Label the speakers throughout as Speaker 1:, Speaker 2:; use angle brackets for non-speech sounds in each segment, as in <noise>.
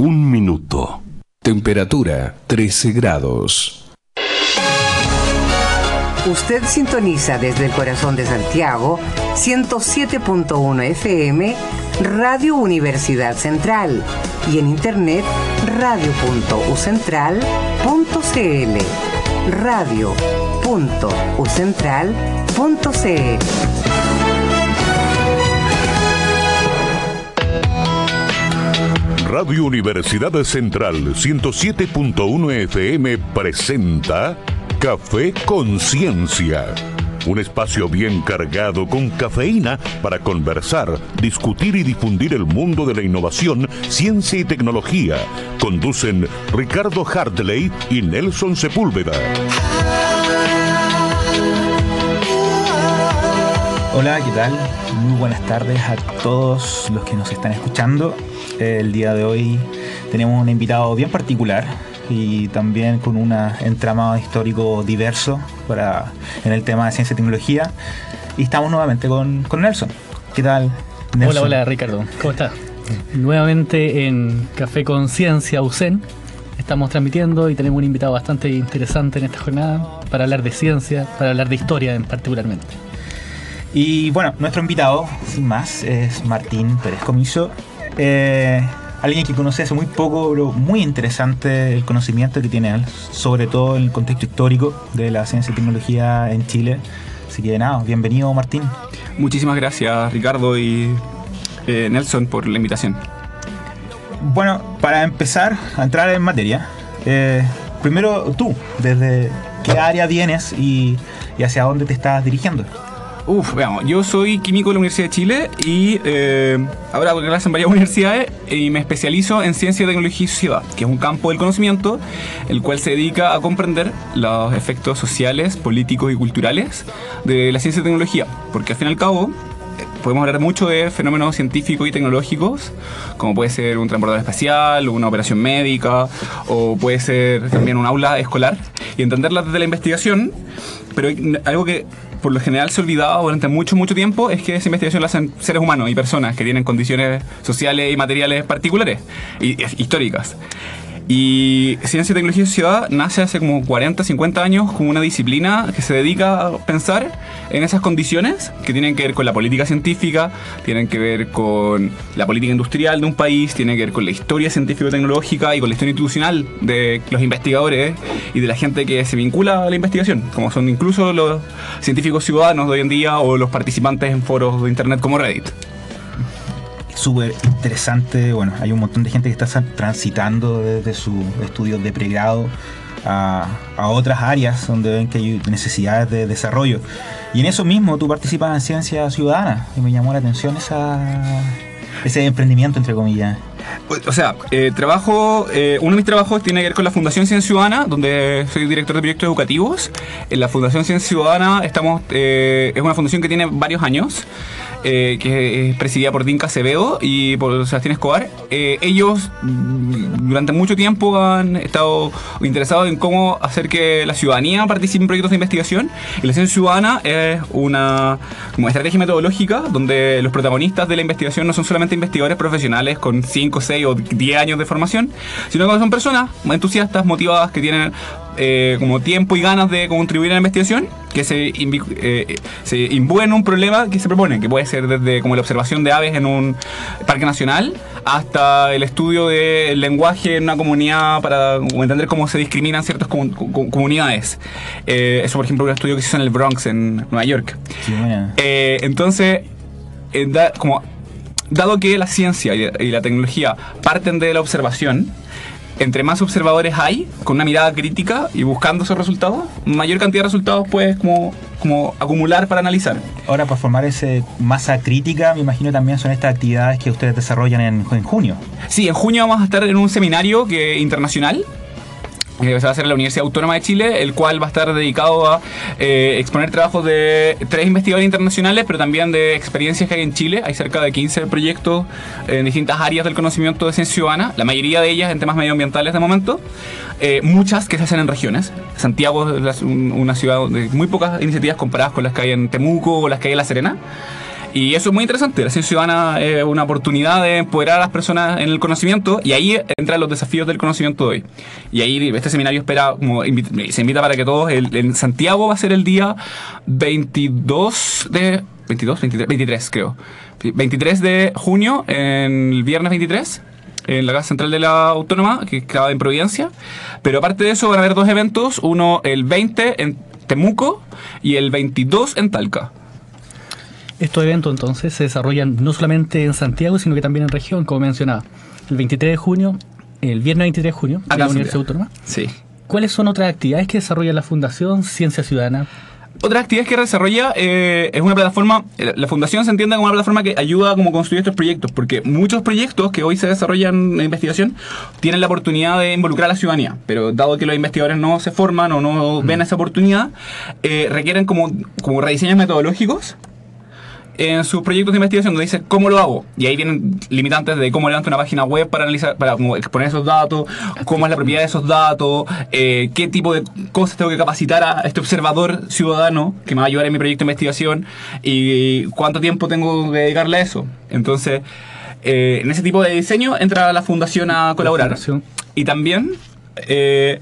Speaker 1: un minuto.
Speaker 2: Temperatura 13 grados.
Speaker 3: Usted sintoniza desde el corazón de Santiago 107.1 FM Radio Universidad Central y en internet radio.ucentral.cl radio.ucentral.cl
Speaker 1: Radio Universidad Central 107.1 FM presenta Café Conciencia. Un espacio bien cargado con cafeína para conversar, discutir y difundir el mundo de la innovación, ciencia y tecnología. Conducen Ricardo Hartley y Nelson Sepúlveda.
Speaker 4: Hola, ¿qué tal? Muy buenas tardes a todos los que nos están escuchando. El día de hoy tenemos un invitado bien particular y también con un entramado histórico diverso para, en el tema de ciencia y tecnología. Y estamos nuevamente con, con Nelson. ¿Qué tal? Nelson?
Speaker 5: Hola, hola Ricardo. ¿Cómo estás? Nuevamente en Café Conciencia UCEN. Estamos transmitiendo y tenemos un invitado bastante interesante en esta jornada para hablar de ciencia, para hablar de historia en particularmente.
Speaker 4: Y bueno, nuestro invitado, sin más, es Martín Pérez Comiso. Eh, alguien que conoce hace muy poco, pero muy interesante el conocimiento que tiene él, sobre todo en el contexto histórico de la ciencia y tecnología en Chile. Así que nada, bienvenido Martín.
Speaker 6: Muchísimas gracias Ricardo y eh, Nelson por la invitación.
Speaker 4: Bueno, para empezar a entrar en materia, eh, primero tú, ¿desde qué área vienes y, y hacia dónde te estás dirigiendo?
Speaker 6: Uf, veamos, yo soy químico de la Universidad de Chile y eh, ahora hago clases en varias <laughs> universidades y me especializo en ciencia, tecnología y sociedad, que es un campo del conocimiento el cual se dedica a comprender los efectos sociales, políticos y culturales de la ciencia y tecnología, porque al fin y al cabo eh, podemos hablar mucho de fenómenos científicos y tecnológicos, como puede ser un transbordador espacial, una operación médica, o puede ser también un aula escolar, y entenderlas desde la investigación, pero algo que por lo general se ha olvidado durante mucho, mucho tiempo es que esa investigación la hacen seres humanos y personas que tienen condiciones sociales y materiales particulares y, históricas. Y Ciencia, Tecnología y Sociedad nace hace como 40, 50 años como una disciplina que se dedica a pensar en esas condiciones que tienen que ver con la política científica, tienen que ver con la política industrial de un país, tienen que ver con la historia científico-tecnológica y con la historia institucional de los investigadores y de la gente que se vincula a la investigación, como son incluso los científicos ciudadanos de hoy en día o los participantes en foros de internet como Reddit
Speaker 4: súper interesante. Bueno, hay un montón de gente que está transitando desde sus estudios de pregrado a, otras áreas donde ven que hay necesidades de desarrollo. Y en eso mismo tú participas en Ciencia Ciudadana y me llamó la atención esa, ese emprendimiento, entre comillas.
Speaker 6: O sea, eh, trabajo, eh, uno de mis trabajos tiene que ver con la Fundación Ciencia Ciudadana, donde soy director de proyectos educativos. En la Fundación Ciencia Ciudadana estamos, eh, es una fundación que tiene varios años. Eh, que es presidida por Dinka Acevedo y por Sebastián Escobar. Eh, ellos mm, durante mucho tiempo han estado interesados en cómo hacer que la ciudadanía participe en proyectos de investigación. Y la ciencia ciudadana es una como estrategia metodológica donde los protagonistas de la investigación no son solamente investigadores profesionales con 5, 6 o 10 años de formación, sino que son personas entusiastas, motivadas, que tienen eh, como tiempo y ganas de contribuir a la investigación que se, eh, se en un problema que se propone, que puede ser desde como la observación de aves en un parque nacional hasta el estudio del lenguaje en una comunidad para entender cómo se discriminan ciertas comunidades. Eh, eso, por ejemplo, un estudio que se hizo en el Bronx, en Nueva York. entonces, como, dado que la ciencia y la tecnología parten de la observación, entre más observadores hay, con una mirada crítica y buscando esos resultados, mayor cantidad de resultados puedes como, como acumular para analizar.
Speaker 4: Ahora, para formar esa masa crítica, me imagino también son estas actividades que ustedes desarrollan en, en junio.
Speaker 6: Sí, en junio vamos a estar en un seminario que, internacional que se va a hacer en la Universidad Autónoma de Chile, el cual va a estar dedicado a eh, exponer trabajos de tres investigadores internacionales, pero también de experiencias que hay en Chile. Hay cerca de 15 proyectos en distintas áreas del conocimiento de ciencia ciudadana, la mayoría de ellas en temas medioambientales de momento, eh, muchas que se hacen en regiones. Santiago es una ciudad de muy pocas iniciativas comparadas con las que hay en Temuco o las que hay en La Serena. Y eso es muy interesante. La ciencia ciudadana es una oportunidad de empoderar a las personas en el conocimiento y ahí entran los desafíos del conocimiento de hoy. Y ahí este seminario espera, como se invita para que todos, en Santiago va a ser el día 22 de... 22, 23, 23 creo. 23 de junio, en el viernes 23 en la Casa Central de la Autónoma, que queda en Providencia. Pero aparte de eso van a haber dos eventos, uno el 20 en Temuco y el 22 en Talca.
Speaker 5: Estos eventos entonces se desarrollan no solamente en Santiago, sino que también en región, como mencionaba. El 23 de junio, el viernes 23 de junio, en la Universidad Autónoma.
Speaker 6: Sí.
Speaker 5: ¿Cuáles son otras actividades que desarrolla la Fundación Ciencia Ciudadana?
Speaker 6: Otra actividad que desarrolla eh, es una plataforma, eh, la fundación se entiende como una plataforma que ayuda a como construir estos proyectos, porque muchos proyectos que hoy se desarrollan en investigación tienen la oportunidad de involucrar a la ciudadanía, pero dado que los investigadores no se forman o no ven mm. esa oportunidad, eh, requieren como, como rediseños metodológicos en sus proyectos de investigación donde dice cómo lo hago. Y ahí vienen limitantes de cómo levanto una página web para analizar, para exponer esos datos, cómo es la propiedad de esos datos, eh, qué tipo de cosas tengo que capacitar a este observador ciudadano que me va a ayudar en mi proyecto de investigación y cuánto tiempo tengo que dedicarle a eso. Entonces, eh, en ese tipo de diseño entra la fundación a colaborar. Y también eh,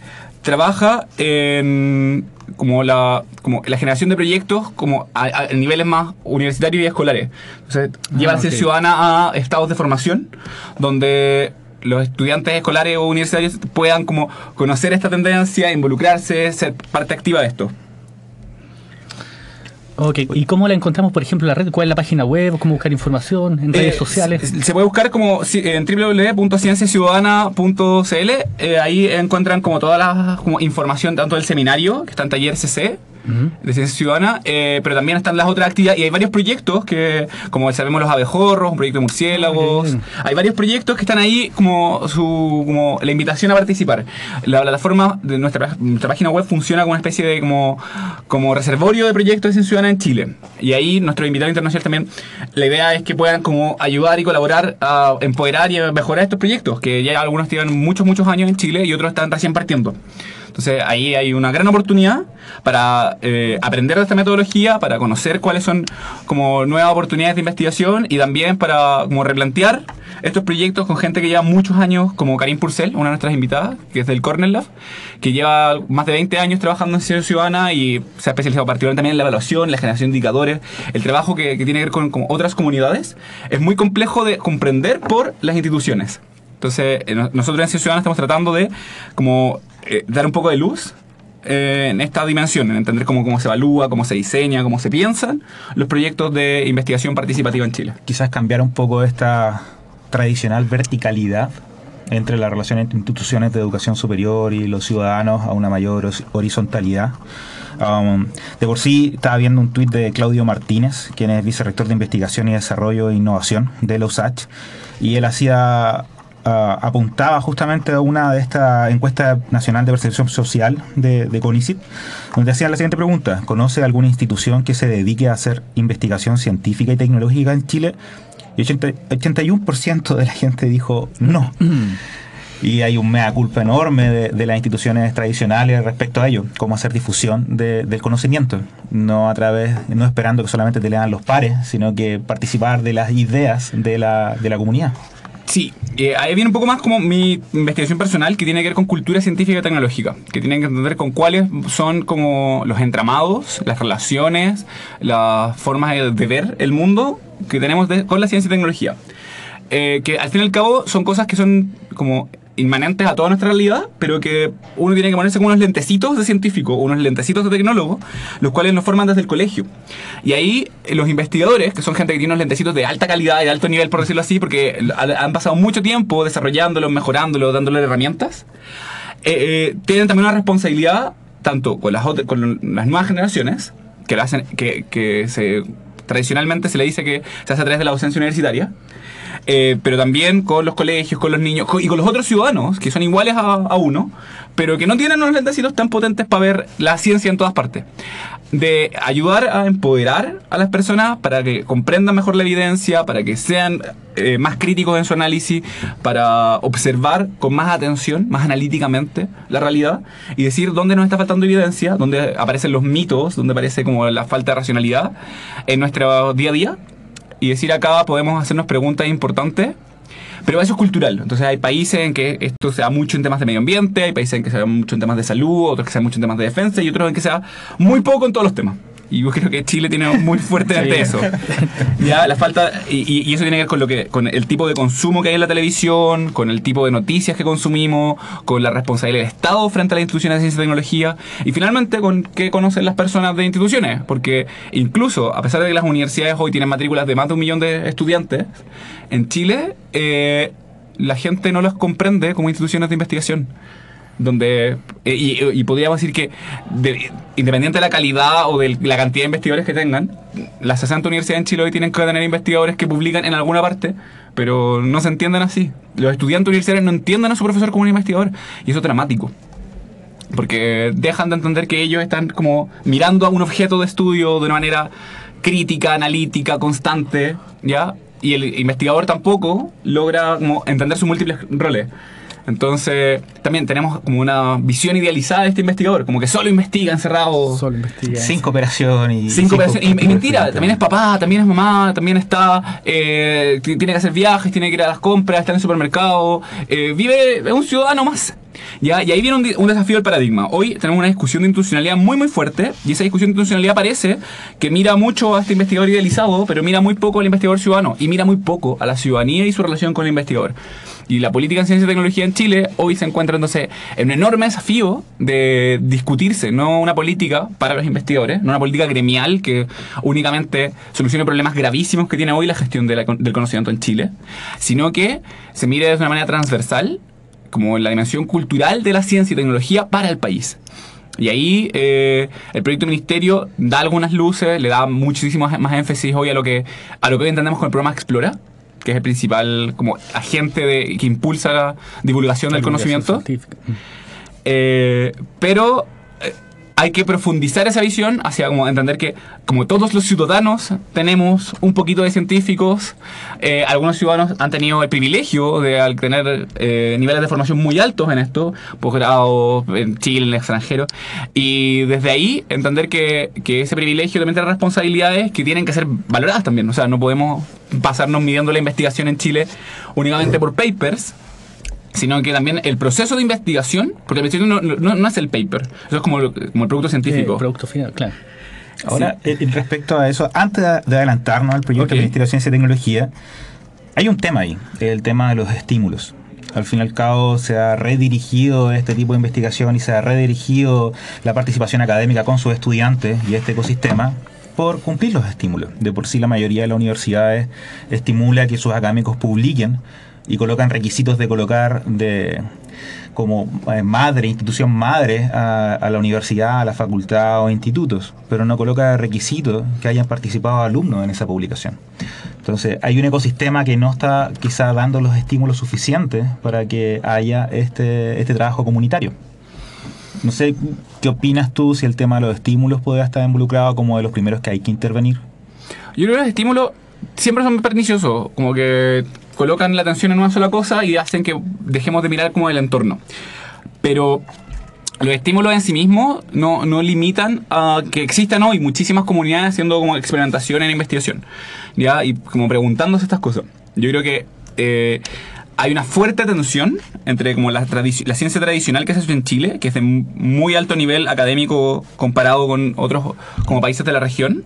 Speaker 6: trabaja en como la, como la generación de proyectos como a, niveles más universitarios y escolares. Entonces, lleva la ciudadana a estados de formación donde los estudiantes escolares o universitarios puedan como conocer esta tendencia, involucrarse, ser parte activa de esto.
Speaker 5: Ok, ¿y cómo la encontramos, por ejemplo, en la red? ¿Cuál es la página web? ¿Cómo buscar información en redes eh, sociales?
Speaker 6: Se puede buscar como en www.cienciaciudadana.cl. Eh, ahí encuentran como toda la como información tanto del seminario, que está en taller CC, de ciencia ciudadana, eh, pero también están las otras actividades y hay varios proyectos que, como sabemos los abejorros, un proyecto de murciélagos, hay varios proyectos que están ahí como su como la invitación a participar. La plataforma de nuestra, página web funciona como una especie de como, como reservorio de proyectos de ciencia ciudadana en Chile. Y ahí nuestro invitado internacional también, la idea es que puedan como ayudar y colaborar a empoderar y mejorar estos proyectos, que ya algunos tienen muchos, muchos años en Chile y otros están recién partiendo. Entonces ahí hay una gran oportunidad para eh, aprender de esta metodología, para conocer cuáles son como nuevas oportunidades de investigación y también para como replantear estos proyectos con gente que lleva muchos años, como Karim Purcell, una de nuestras invitadas, que es del Cornell Lab, que lleva más de 20 años trabajando en ciencia ciudadana y se ha especializado particularmente también en la evaluación, la generación de indicadores, el trabajo que, tiene que ver con, con otras comunidades. Es muy complejo de comprender por las instituciones. Entonces, eh, nosotros en Ciencia Ciudadana estamos tratando de como eh, dar un poco de luz eh, en esta dimensión, en entender cómo, cómo se evalúa, cómo se diseña, cómo se piensan los proyectos de investigación participativa en Chile.
Speaker 4: Quizás cambiar un poco esta tradicional verticalidad entre la relación entre instituciones de educación superior y los ciudadanos a una mayor horizontalidad. Um, de por sí estaba viendo un tuit de Claudio Martínez, quien es vicerrector de investigación y desarrollo e innovación de la USACH, y él hacía apuntaba justamente a una de estas encuestas nacional de percepción social de, de CONICIT, donde hacía la siguiente pregunta: ¿Conoce alguna institución que se dedique a hacer investigación científica y tecnológica en Chile? Y 81% de la gente dijo no. y hay un mea culpa enorme de, las instituciones tradicionales respecto a ello, cómo hacer difusión del conocimiento, no a través, no esperando que solamente te lean los pares, sino que participar de las ideas de la, de la comunidad.
Speaker 6: Sí, eh, ahí viene un poco más como mi investigación personal que tiene que ver con cultura científica y tecnológica, que tiene que entender con cuáles son como los entramados, las relaciones, las formas de, ver el mundo que tenemos con la ciencia y tecnología. Eh, que al fin y al cabo son cosas que son como inmanentes a toda nuestra realidad, pero que uno tiene que ponerse como unos lentecitos de científico, unos lentecitos de tecnólogo, los cuales nos forman desde el colegio. Y ahí eh, los investigadores, que son gente que tiene unos lentecitos de alta calidad de alto nivel, por decirlo así, porque han pasado mucho tiempo desarrollándolos, mejorándolos, dándole herramientas, eh, eh, tienen también una responsabilidad tanto con las, nuevas generaciones, que, hacen, que se, tradicionalmente se le dice que se hace a través de la docencia universitaria, eh, pero también con los colegios, con los niños y con los otros ciudadanos que son iguales a, uno, pero que no tienen unos lentecitos tan potentes para ver la ciencia en todas partes. De ayudar a empoderar a las personas para que comprendan mejor la evidencia, para que sean eh, más críticos en su análisis, para observar con más atención, más analíticamente la realidad y decir dónde nos está faltando evidencia, dónde aparecen los mitos, dónde aparece como la falta de racionalidad en nuestro día a día y decir acá podemos hacernos preguntas importantes pero eso es cultural. Entonces hay países en que esto se da mucho en temas de medio ambiente, hay países en que se mucho en temas de salud, otros que se mucho en temas de defensa y otros en que se da muy poco en todos los temas. Y yo creo que Chile tiene muy fuertemente eso. <laughs> Ya, la falta, y, y eso tiene que ver con, lo que, con el tipo de consumo que hay en la televisión, con el tipo de noticias que consumimos, con la responsabilidad del Estado frente a las instituciones de ciencia y tecnología, y finalmente con qué conocen las personas de instituciones. Porque incluso, a pesar de que las universidades hoy tienen matrículas de más de un millón de estudiantes, en Chile eh, la gente no los comprende como instituciones de investigación donde eh, y, podríamos decir que independiente de la calidad o de la cantidad de investigadores que tengan, las 60 universidades en Chile hoy tienen que tener investigadores que publican en alguna parte, pero no se entienden así. Los estudiantes universitarios no entienden a su profesor como un investigador y eso es dramático. Porque dejan de entender que ellos están como mirando a un objeto de estudio de una manera crítica, analítica, constante, ¿ya? Y el investigador tampoco logra como entender sus múltiples roles. Entonces, también tenemos como una visión idealizada de este investigador, como que solo investiga encerrado.
Speaker 5: Solo investiga.
Speaker 4: Sin cooperación y.
Speaker 6: Sin cooperación. Y, mentira, también es papá, también es mamá, también está. Eh, tiene que hacer viajes, tiene que ir a las compras, está en el supermercado. Eh, vive, es un ciudadano más. ¿Ya? Y ahí viene un, desafío del paradigma. Hoy tenemos una discusión de institucionalidad muy, muy fuerte, y esa discusión de institucionalidad parece que mira mucho a este investigador idealizado, pero mira muy poco al investigador ciudadano, y mira muy poco a la ciudadanía y su relación con el investigador. Y la política en ciencia y tecnología en Chile hoy se encuentra entonces en un enorme desafío de discutirse, no una política para los investigadores, no una política gremial que únicamente solucione problemas gravísimos que tiene hoy la gestión del conocimiento en Chile, sino que se mire de una manera transversal como la dimensión cultural de la ciencia y tecnología para el país. Y ahí eh, el proyecto ministerio da algunas luces, le da muchísimo más énfasis hoy a lo que a lo que hoy entendemos con el programa Explora, que es el principal como agente de, que impulsa la divulgación del conocimiento. Eh, pero hay que profundizar esa visión hacia como entender que como todos los ciudadanos tenemos un poquito de científicos, eh, algunos ciudadanos han tenido el privilegio de tener eh, niveles de formación muy altos en esto, posgrado en Chile, en el extranjero, y desde ahí entender que, que ese privilegio también tiene responsabilidades que tienen que ser valoradas también, o sea, no podemos pasarnos midiendo la investigación en Chile únicamente por papers, sino que también el proceso de investigación, porque la investigación no, no, es el paper, eso es como, como el producto científico.
Speaker 5: El producto final, claro.
Speaker 4: Ahora, sí. eh, respecto a eso, antes de adelantarnos al proyecto okay. del Ministerio de Ciencia y Tecnología, hay un tema ahí, el tema de los estímulos. Al fin y al cabo se ha redirigido este tipo de investigación y se ha redirigido la participación académica con sus estudiantes y este ecosistema por cumplir los estímulos. De por sí la mayoría de las universidades estimula que sus académicos publiquen y colocan requisitos de colocar de como eh, madre, institución madre a, la universidad, a la facultad o institutos, pero no coloca requisitos que hayan participado alumnos en esa publicación. Entonces, hay un ecosistema que no está quizá dando los estímulos suficientes para que haya este, este trabajo comunitario. No sé, ¿qué opinas tú si el tema de los estímulos puede estar involucrado como de los primeros que hay que intervenir?
Speaker 6: Yo creo que los estímulos siempre son perniciosos, como que colocan la atención en una sola cosa y hacen que dejemos de mirar como el entorno. Pero los estímulos en sí mismos no, no limitan a que existan hoy muchísimas comunidades haciendo como experimentación en investigación. ¿ya? Y como preguntándose estas cosas. Yo creo que eh, hay una fuerte tensión entre como la, la, ciencia tradicional que se hace en Chile, que es de muy alto nivel académico comparado con otros como países de la región,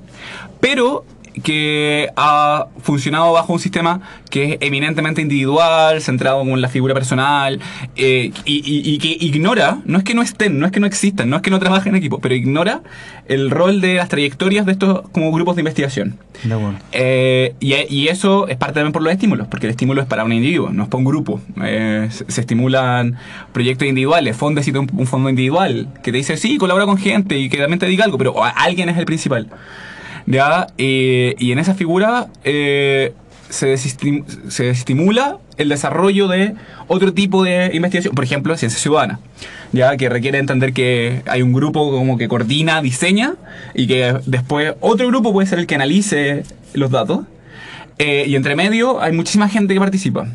Speaker 6: pero que ha funcionado bajo un sistema que es eminentemente individual, centrado en la figura personal, eh, y, y, y, que ignora, no es que no estén, no es que no existan, no es que no trabajen en equipo, pero ignora el rol de las trayectorias de estos como grupos de investigación.
Speaker 4: De
Speaker 6: eh, y, y, eso es parte también por los estímulos, porque el estímulo es para un individuo, no es para un grupo. Eh, se, estimulan proyectos individuales, fondos un, un fondo individual que te dice, sí, colabora con gente y que también te diga algo, pero alguien es el principal. ¿Ya? Eh, y en esa figura eh, se, desestim se desestimula el desarrollo de otro tipo de investigación, por ejemplo, ciencia ciudadana, ya que requiere entender que hay un grupo como que coordina, diseña y que después otro grupo puede ser el que analice los datos. Eh, y entre medio hay muchísima gente que participa.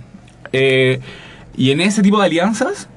Speaker 6: y en ese tipo de alianzas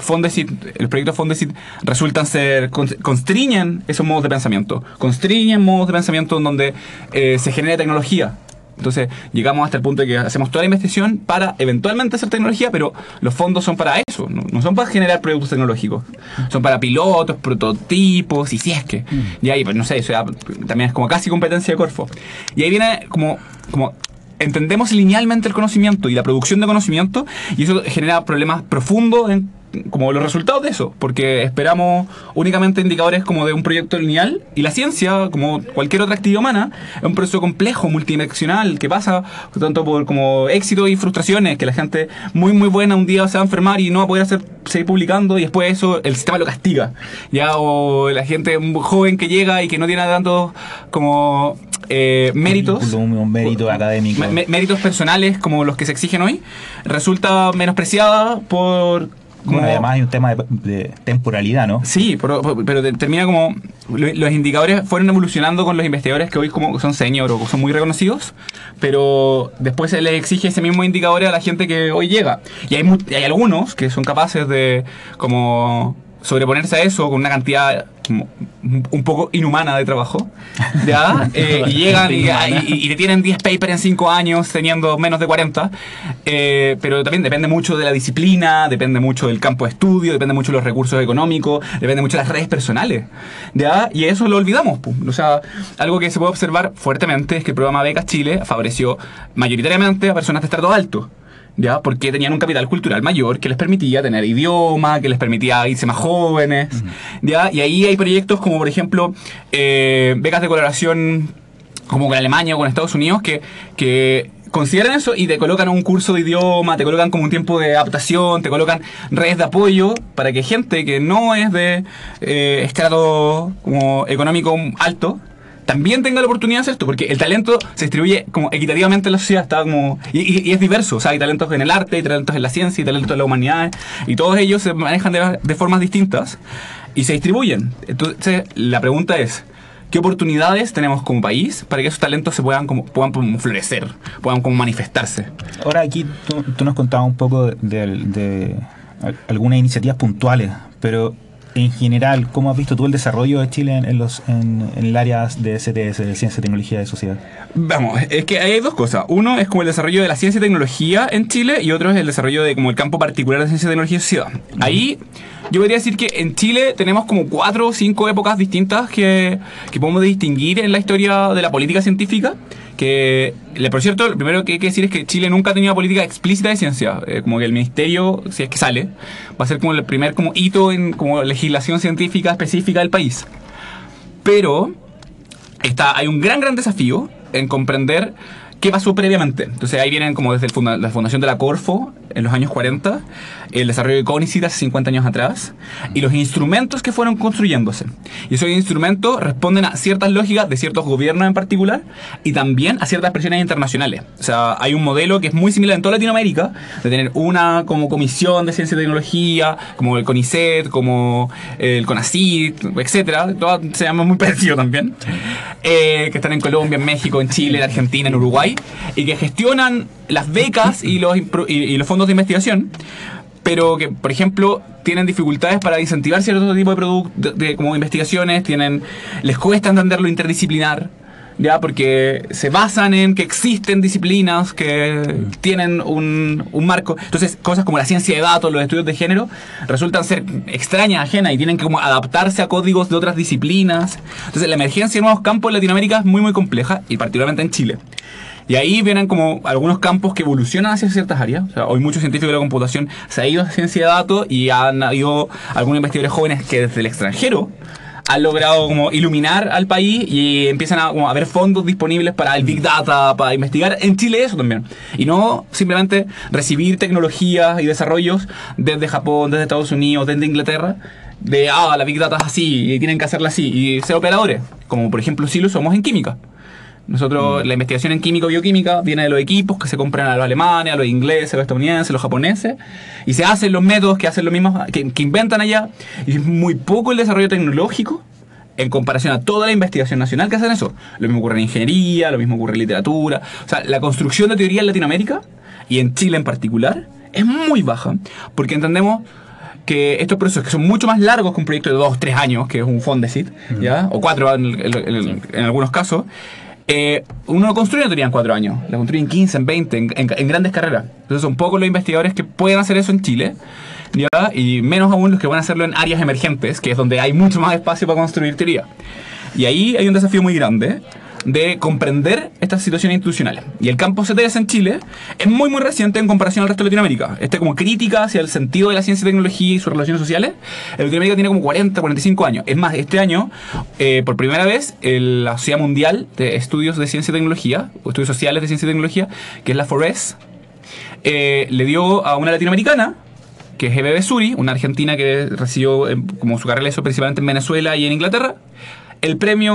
Speaker 6: Fondesit, el proyecto Fondesit resultan ser, constriñen esos modos de pensamiento, constriñen modos de pensamiento en donde eh, se genera tecnología. Entonces llegamos hasta el punto de que hacemos toda la investigación para eventualmente hacer tecnología, pero los fondos son para eso, no, no son para generar productos tecnológicos, son para pilotos, prototipos y si es que. Y ahí, pues no sé, eso ya también es como casi competencia de Corfo. Y ahí viene como, como entendemos linealmente el conocimiento y la producción de conocimiento y eso genera problemas profundos en como los resultados de eso, porque esperamos únicamente indicadores como de un proyecto lineal y la ciencia, como cualquier otra actividad humana, es un proceso complejo, multidimensional, que pasa tanto por como éxitos y frustraciones, que la gente muy muy buena un día se va a enfermar y no va a poder hacer, seguir publicando y después eso el sistema lo castiga, ya o la gente joven que llega y que no tiene tantos como eh, méritos
Speaker 4: Un, un mérito académico.
Speaker 6: mé- méritos personales como los que se exigen hoy, resulta menospreciada por como-
Speaker 4: Bueno, además hay un tema de, de temporalidad, ¿no?
Speaker 6: Sí, pero, pero te- termina como. lo- Los indicadores fueron evolucionando con los investigadores que hoy como son senior o son muy reconocidos, pero después se les exige ese mismo indicador a la gente que hoy llega. Y hay, hay algunos que son capaces de como sobreponerse a eso con una cantidad como un poco inhumana de trabajo, ¿ya? <laughs> Eh, y llegan y, y- y te tienen 10 papers en 5 años teniendo menos de 40, eh, pero también depende mucho de la disciplina, depende mucho del campo de estudio, depende mucho de los recursos económicos, depende mucho de las redes personales, ¿ya? Y eso lo olvidamos, pu. o sea, algo que se puede observar fuertemente es que el programa Becas Chile favoreció mayoritariamente a personas de estrato alto. ¿Ya? Porque tenían un capital cultural mayor que les permitía tener idioma, que les permitía irse más jóvenes, ¿ya? Y ahí hay proyectos como, por ejemplo, eh, becas de colaboración como con Alemania o con Estados Unidos que, que consideran eso y te colocan un curso de idioma, te colocan como un tiempo de adaptación, te colocan redes de apoyo para que gente que no es de eh, estrato como económico alto también tenga la oportunidad de hacer esto, porque el talento se distribuye como equitativamente en la sociedad, está como, y, y- y es diverso, o sea, hay talentos en el arte, hay talentos en la ciencia, hay talentos en la humanidad, y todos ellos se manejan de, de formas distintas y se distribuyen. Entonces, la pregunta es, ¿qué oportunidades tenemos como país para que esos talentos se puedan como, puedan como florecer, puedan como manifestarse?
Speaker 4: Ahora aquí tú, tú nos contabas un poco de, de- de al- algunas iniciativas puntuales, pero en general, ¿cómo has visto tú el desarrollo de Chile en, en los, en, en el área de CTS, de Ciencia, Tecnología y Sociedad?
Speaker 6: Vamos, es que hay dos cosas. Uno es como el desarrollo de la ciencia y tecnología en Chile y otro es el desarrollo de como el campo particular de ciencia, tecnología y sociedad. Ahí yo podría decir que en Chile tenemos como cuatro o cinco épocas distintas que, que podemos distinguir en la historia de la política científica. Que, por cierto, lo primero que hay que decir es que Chile nunca ha tenido una política explícita de ciencia. Eh, como que el ministerio, si es que sale, va a ser como el primer como hito en como legislación científica específica del país. Pero está, hay un gran, gran desafío en comprender qué pasó previamente. Entonces ahí vienen como desde la fundación de la Corfo en los años 40, el desarrollo de Conicet hace 50 años atrás, y los instrumentos que fueron construyéndose. Y esos instrumentos responden a ciertas lógicas de ciertos gobiernos en particular, y también a ciertas presiones internacionales. O sea, hay un modelo que es muy similar en toda Latinoamérica, de tener una como comisión de ciencia y tecnología, como el CONICET, como el CONACYT, etcétera, todas se llaman muy <laughs> parecido también, eh, que están en Colombia, en México, en Chile, en Argentina, en Uruguay, y que gestionan las becas y los, y, y los fondos de investigación, pero que, por ejemplo, tienen dificultades para incentivar cierto tipo de productos, como investigaciones, tienen, les cuesta entender lo interdisciplinar, ya porque se basan en que existen disciplinas que tienen un, un marco. Entonces, cosas como la ciencia de datos, los estudios de género, resultan ser extrañas, ajenas y tienen que como adaptarse a códigos de otras disciplinas. Entonces, la emergencia de nuevos campos en Latinoamérica es muy, muy compleja, y particularmente en Chile. Y ahí vienen como algunos campos que evolucionan hacia ciertas áreas. O hoy muchos científicos de la computación se han ido a ciencia de datos y han habido algunos investigadores jóvenes que desde el extranjero han logrado como iluminar al país y empiezan a, como, a ver fondos disponibles para el Big Data, para investigar en Chile eso también. Y no simplemente recibir tecnologías y desarrollos desde Japón, desde Estados Unidos, desde Inglaterra, de, ah, la Big Data es así y tienen que hacerla así, y ser operadores, como por ejemplo si lo somos en química. Nosotros, la investigación en químico-bioquímica viene de los equipos que se compran a los alemanes, a los ingleses, a los estadounidenses, a los japoneses, y se hacen los métodos que hacen los mismos, que, que inventan allá, y es muy poco el desarrollo tecnológico en comparación a toda la investigación nacional que hacen eso. Lo mismo ocurre en ingeniería, lo mismo ocurre en literatura. O sea, la construcción de teoría en Latinoamérica, y en Chile en particular, es muy baja, porque entendemos que estos procesos que son mucho más largos que un proyecto de dos, tres años, que es un Fondesit, ¿ya? O cuatro en, en- en- en algunos casos, Eh, uno no construye una teoría en cuatro años, la construye en 15, en 20, en, en- en grandes carreras. Entonces son pocos los investigadores que pueden hacer eso en Chile. ¿ya? Y menos aún los que van a hacerlo en áreas emergentes, que es donde hay mucho más espacio para construir teoría. Y ahí hay un desafío muy grande de comprender estas situaciones institucionales. Y el campo CTS en Chile es muy muy reciente en comparación al resto de Latinoamérica. Este como crítica hacia el sentido de la ciencia y tecnología y sus relaciones sociales. Latinoamérica tiene como 40, 45 años. Es más, este año, eh, por primera vez, la Sociedad Mundial de Estudios de Ciencia y Tecnología, o Estudios Sociales de Ciencia y Tecnología, que es la FORES, eh, le dio a una latinoamericana, que es Eve Besuri, una argentina que recibió eh, como su carrera hizo principalmente en Venezuela y en Inglaterra, el premio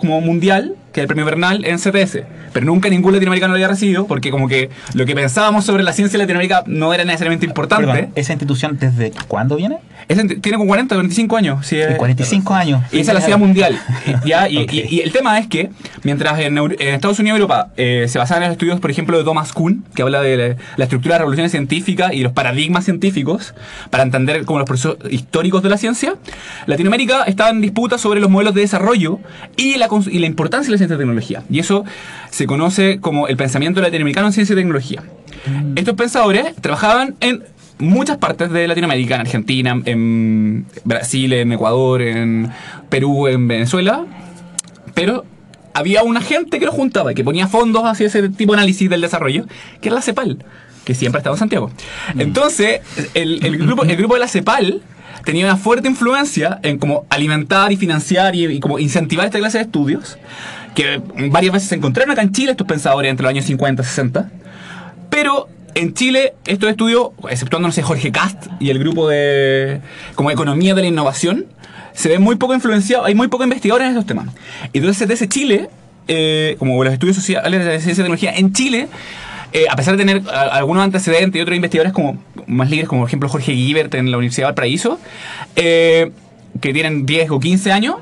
Speaker 6: como mundial, que es el premio Bernal en CTS. Pero nunca ningún latinoamericano lo había recibido, porque como que lo que pensábamos sobre la ciencia latinoamérica no era necesariamente importante.
Speaker 4: Perdón, ¿esa institución desde cuándo viene?
Speaker 6: Ese tiene como 40, 45 años. sí, eh,
Speaker 4: 45 años.
Speaker 6: y esa es la ciudad mundial. <laughs> ¿ya? Y,
Speaker 4: Ok.
Speaker 6: y- y el tema es que, mientras en, en Estados Unidos y Europa eh, se basaban en los estudios, por ejemplo, de Thomas Kuhn, que habla de la, la estructura de las revoluciones científicas y los paradigmas científicos para entender como los procesos históricos de la ciencia, Latinoamérica estaba en disputa sobre los modelos de desarrollo y la, y la importancia de la ciencia y tecnología. Y eso se conoce como el pensamiento latinoamericano en ciencia y tecnología. Estos pensadores trabajaban en muchas partes de Latinoamérica, en Argentina, en Brasil, en Ecuador, en Perú, en Venezuela, pero había una gente que lo juntaba y que ponía fondos hacia ese tipo de análisis del desarrollo, que era la CEPAL, que siempre ha estado en Santiago. Entonces, el, el grupo, el grupo de la CEPAL tenía una fuerte influencia en como alimentar y financiar y, y como incentivar esta clase de estudios, que varias veces se encontraron acá en Chile estos pensadores entre los años 50 y 60, pero en Chile, estos estudios, exceptuando, no sé, Jorge Cast y el grupo de como economía de la innovación, se ven muy poco influenciados, hay muy pocos investigadores en estos temas. Y entonces desde Chile, eh, como los estudios sociales de ciencia y tecnología en Chile, eh, a pesar de tener algunos antecedentes y otros investigadores como más libres, como por ejemplo Jorge Guibert en la Universidad de Valparaíso, eh, que tienen 10 o 15 años,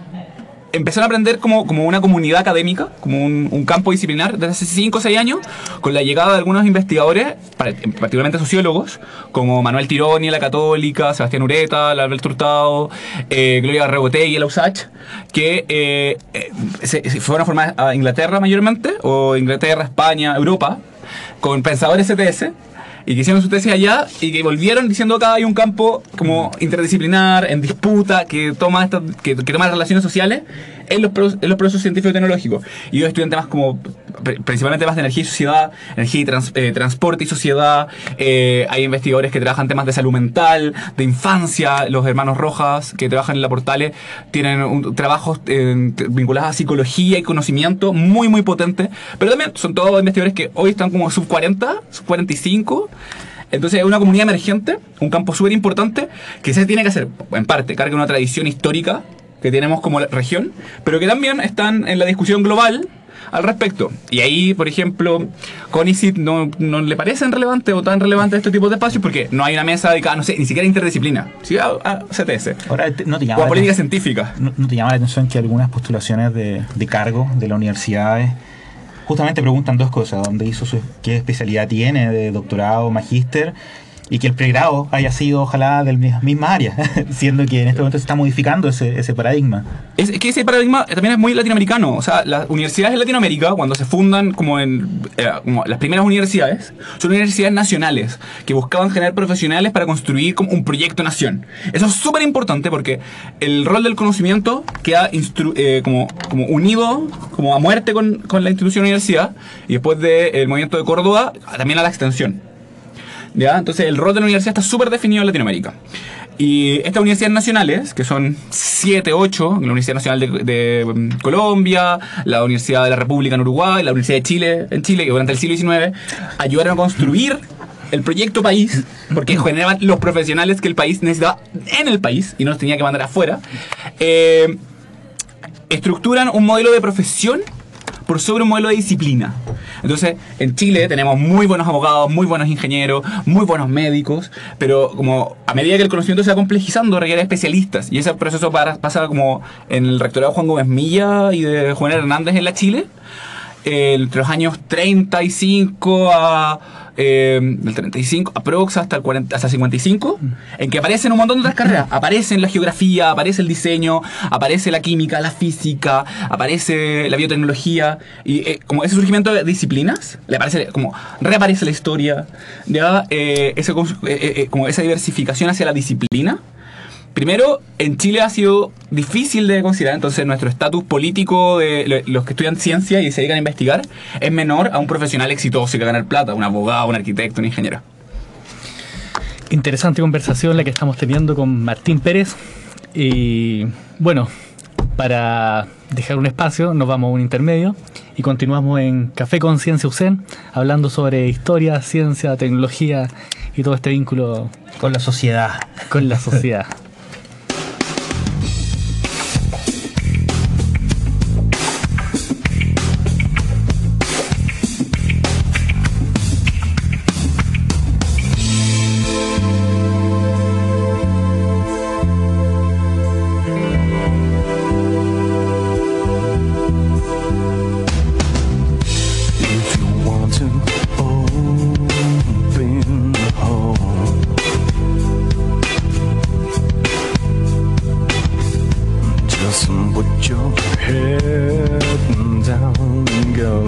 Speaker 6: empezaron a aprender como, como una comunidad académica, como un, un campo disciplinar desde hace 5 o 6 años, con la llegada de algunos investigadores, particularmente sociólogos, como Manuel Tironi, la Católica, Sebastián Ureta, Alberto Hurtado, eh, Gloria Rebotegui, la USACH, que eh, eh, se fueron a formar a Inglaterra mayormente, o Inglaterra, España, Europa, con pensadores CTS, y que hicieron su tesis allá y que volvieron diciendo acá hay un campo como interdisciplinar, en disputa, que toma, estas- que, que toma las relaciones sociales en los, en los procesos científicos y tecnológicos. Y ellos estudian temas como, pri- principalmente temas de energía y sociedad, energía y trans- eh, transporte y sociedad. eh, hay investigadores que trabajan temas de salud mental, de infancia. Los hermanos Rojas, que trabajan en la Portales, tienen un- trabajos eh, vinculados a psicología y conocimiento muy, muy potentes. Pero también son todos investigadores que hoy están como sub 40, sub 45. Entonces es una comunidad emergente, un campo súper importante, que se tiene que hacer, en parte, carga una tradición histórica que tenemos como región, pero que también están en la discusión global al respecto. Y ahí, por ejemplo, CONICIT no, no le parecen relevantes o tan relevantes este tipo de espacios porque no hay una mesa dedicada, no sé, ni siquiera interdisciplina, sí, a, a CTS.
Speaker 4: Ahora, ¿no te
Speaker 6: O
Speaker 4: llama
Speaker 6: a
Speaker 4: la
Speaker 6: política
Speaker 4: atención-
Speaker 6: científica.
Speaker 4: ¿No, no te llama la atención que algunas postulaciones de, de cargo de las universidades justamente preguntan dos cosas? ¿Dónde hizo su, qué especialidad tiene de doctorado, magíster? Y que el pregrado haya sido ojalá del mi- misma área, <laughs> siendo que en este momento se está modificando ese, ese paradigma.
Speaker 6: Es, es que ese paradigma también es muy latinoamericano. O sea, las universidades en Latinoamérica, cuando se fundan como en eh, como las primeras universidades, son universidades nacionales que buscaban generar profesionales para construir como un proyecto nación. Eso es súper importante porque el rol del conocimiento queda eh, como, como unido como a muerte con, con la institución universidad y después del movimiento de Córdoba también a la extensión. ¿Ya? Entonces el rol de la universidad está súper definido en Latinoamérica. Y estas universidades nacionales, que son 7, 8, la Universidad Nacional de, mm, Colombia, la Universidad de la República en Uruguay, la Universidad de Chile en Chile, que durante el siglo XIX ayudaron a construir el proyecto país, porque generaban los profesionales que el país necesitaba en el país y no los tenía que mandar afuera. Eh, estructuran un modelo de profesión por sobre un modelo de disciplina. Entonces, en Chile tenemos muy buenos abogados, muy buenos ingenieros, muy buenos médicos, pero como a medida que el conocimiento se va complejizando, requiere especialistas. Y ese proceso pasa como en el rectorado de Juan Gómez Milla y de Juan Hernández en la Chile, eh, entre los años 35 a eh, del 35, aprox hasta el 40, hasta 55, en que aparecen un montón de otras carreras. Aparece la geografía, aparece el diseño, aparece la química, la física, aparece la biotecnología, y eh, como ese surgimiento de disciplinas, le aparece como reaparece la historia, ya, eh, ese, eh, eh, como esa diversificación hacia la disciplina. Primero, en Chile ha sido difícil de considerar, entonces nuestro estatus político de lo- los que estudian ciencia y se dedican a investigar es menor a un profesional exitoso que ganar plata, un abogado, un arquitecto, un ingeniero.
Speaker 5: Interesante conversación la que estamos teniendo con Martín Pérez. Y bueno, para dejar un espacio, nos vamos a un intermedio y continuamos en Café Conciencia USEN, hablando sobre historia, ciencia, tecnología y todo este vínculo
Speaker 4: Con la sociedad.
Speaker 5: con la sociedad. <laughs>
Speaker 7: put your head down and go.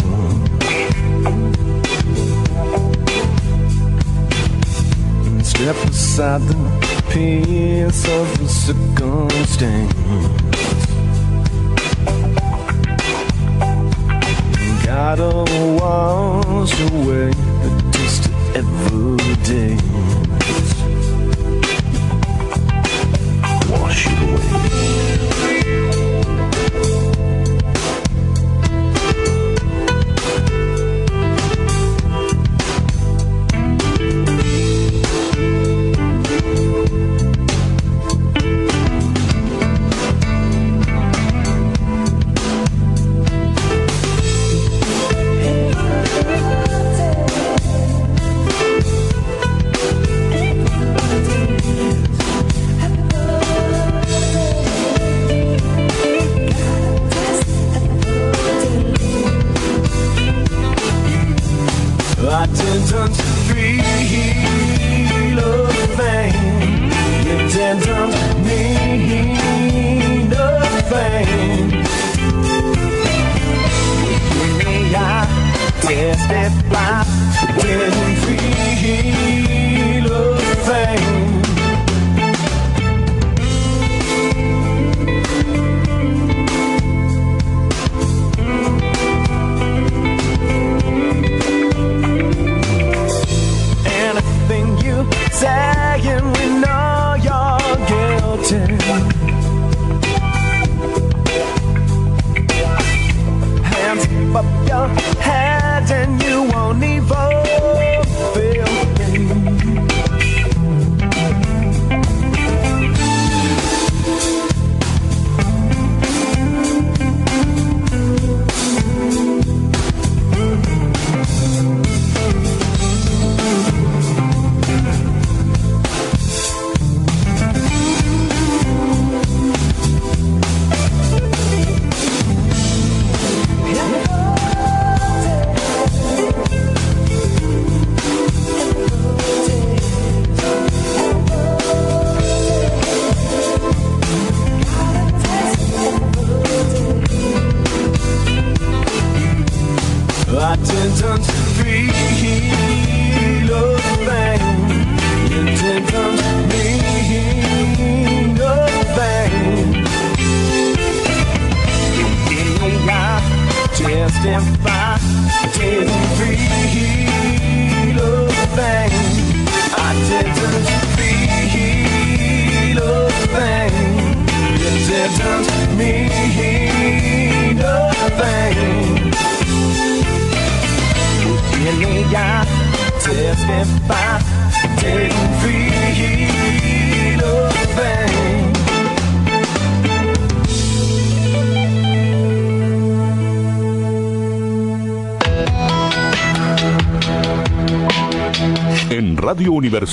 Speaker 7: Step aside the piece of the circumstance.
Speaker 1: don't need.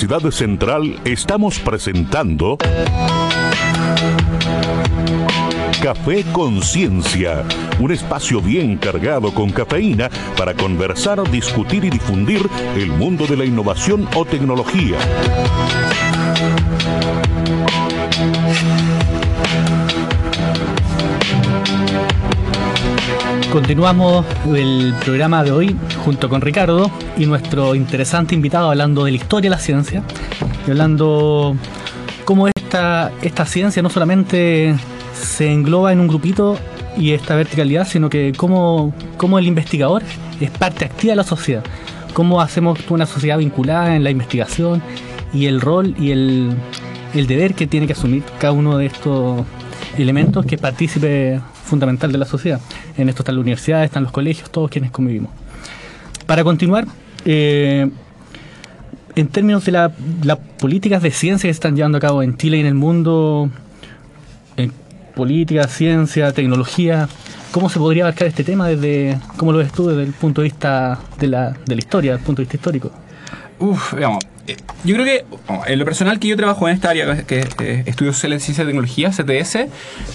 Speaker 1: Universidad Central estamos presentando Café Conciencia, un espacio bien cargado con cafeína para conversar, discutir y difundir el mundo de la innovación o tecnología.
Speaker 5: Continuamos el programa de hoy junto con Ricardo y nuestro interesante invitado hablando de la historia de la ciencia y hablando cómo esta, esta ciencia no solamente se engloba en un grupito y esta verticalidad, sino que cómo, cómo el investigador es parte activa de la sociedad, cómo hacemos una sociedad vinculada en la investigación y el rol y el, el deber que tiene que asumir cada uno de estos elementos que es partícipe fundamental de la sociedad. En esto están las universidades, están los colegios, todos quienes convivimos. Para continuar, eh, en términos de la- las políticas de ciencia que se están llevando a cabo en Chile y en el mundo, en política, ciencia, tecnología, ¿cómo se podría abarcar este tema desde, cómo lo ves tú desde el punto de vista de la, de la historia, desde el punto de vista histórico?
Speaker 6: Uf, digamos, yo creo que vamos, en lo personal que yo trabajo en esta área, que eh, de Ciencia y Tecnología, CTS,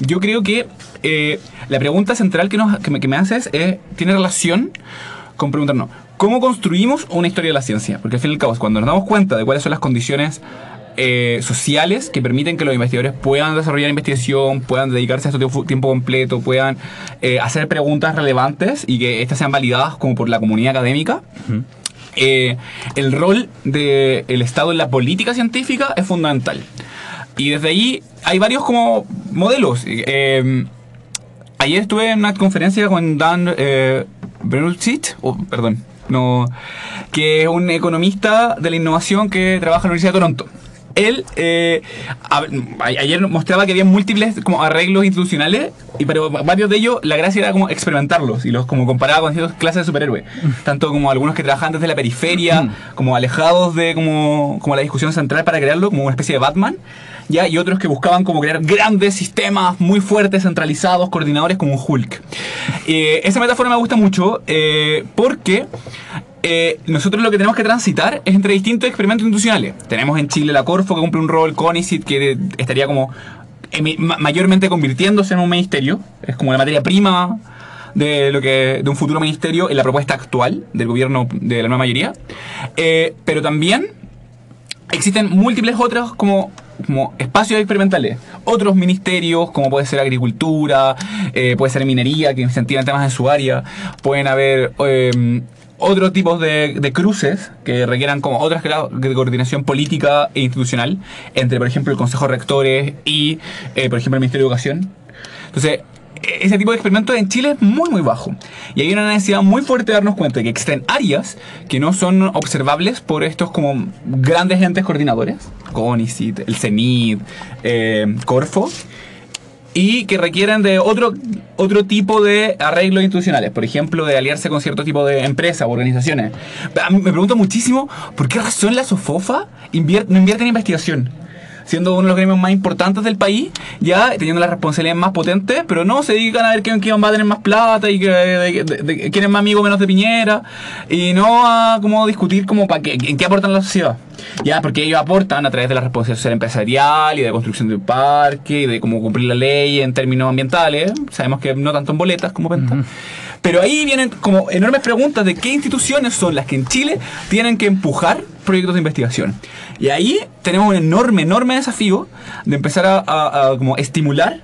Speaker 6: yo creo que eh, la pregunta central que, nos, que, me, que me haces es, tiene relación con preguntarnos, ¿cómo construimos una historia de la ciencia? Porque al fin y al cabo, cuando nos damos cuenta de cuáles son las condiciones eh, sociales que permiten que los investigadores puedan desarrollar investigación, puedan dedicarse a esto tiempo, completo, puedan eh, hacer preguntas relevantes y que estas sean validadas como por la comunidad académica, eh, el rol del Estado en la política científica es fundamental. Y desde ahí hay varios como modelos. Eh, ayer estuve en una conferencia con Dan eh, Bernucci, oh, perdón, no, que es un economista de la innovación que trabaja en la Universidad de Toronto. Él eh, a- ayer mostraba que había múltiples como arreglos institucionales y pero varios de ellos la gracia era como experimentarlos y los como comparaba con ciertas clases de superhéroes. Tanto como algunos que trabajaban desde la periferia como alejados de como, como la discusión central para crearlo como una especie de Batman ya y otros que buscaban como crear grandes sistemas muy fuertes centralizados coordinadores como un Hulk. Eh, esa metáfora me gusta mucho eh, porque eh, nosotros lo que tenemos que transitar es entre distintos experimentos institucionales. Tenemos en Chile la Corfo que cumple un rol, CONICIT que estaría como ma- mayormente convirtiéndose en un ministerio, es como la materia prima de lo que de un futuro ministerio en la propuesta actual del gobierno de la nueva mayoría. Eh, pero también existen múltiples otros como, como espacios experimentales. Otros ministerios, como puede ser agricultura, eh, puede ser minería, que incentivan temas en su área. Pueden haber eh, otros tipos de, de cruces que requieran como otras de coordinación política e institucional entre, por ejemplo, el Consejo de Rectores y, eh, por ejemplo, el Ministerio de Educación. Entonces, ese tipo de experimentos en Chile es muy muy bajo. Y hay una necesidad muy fuerte de darnos cuenta de que existen áreas que no son observables por estos como grandes entes coordinadores, CONICIT, el CENID, eh, Corfo, y que requieren de otro, otro tipo de arreglos institucionales, por ejemplo, de aliarse con cierto tipo de empresas o organizaciones. Me pregunto muchísimo por qué razón la SOFOFA invier- no invierte en investigación siendo uno de los gremios más importantes del país, ya teniendo las responsabilidades más potentes, pero no se dedican a ver quién, quién va a tener más plata y que, de- quién es más amigo menos de Piñera, y no a como discutir como para qué, en qué aportan la sociedad. Ya, porque ellos aportan a través de la responsabilidad social empresarial y de construcción de un parque y de cómo cumplir la ley en términos ambientales. Sabemos que no tanto en boletas como penta. Pero ahí vienen como enormes preguntas de qué instituciones son las que en Chile tienen que empujar proyectos de investigación. Y ahí tenemos un enorme, enorme desafío de empezar a, como estimular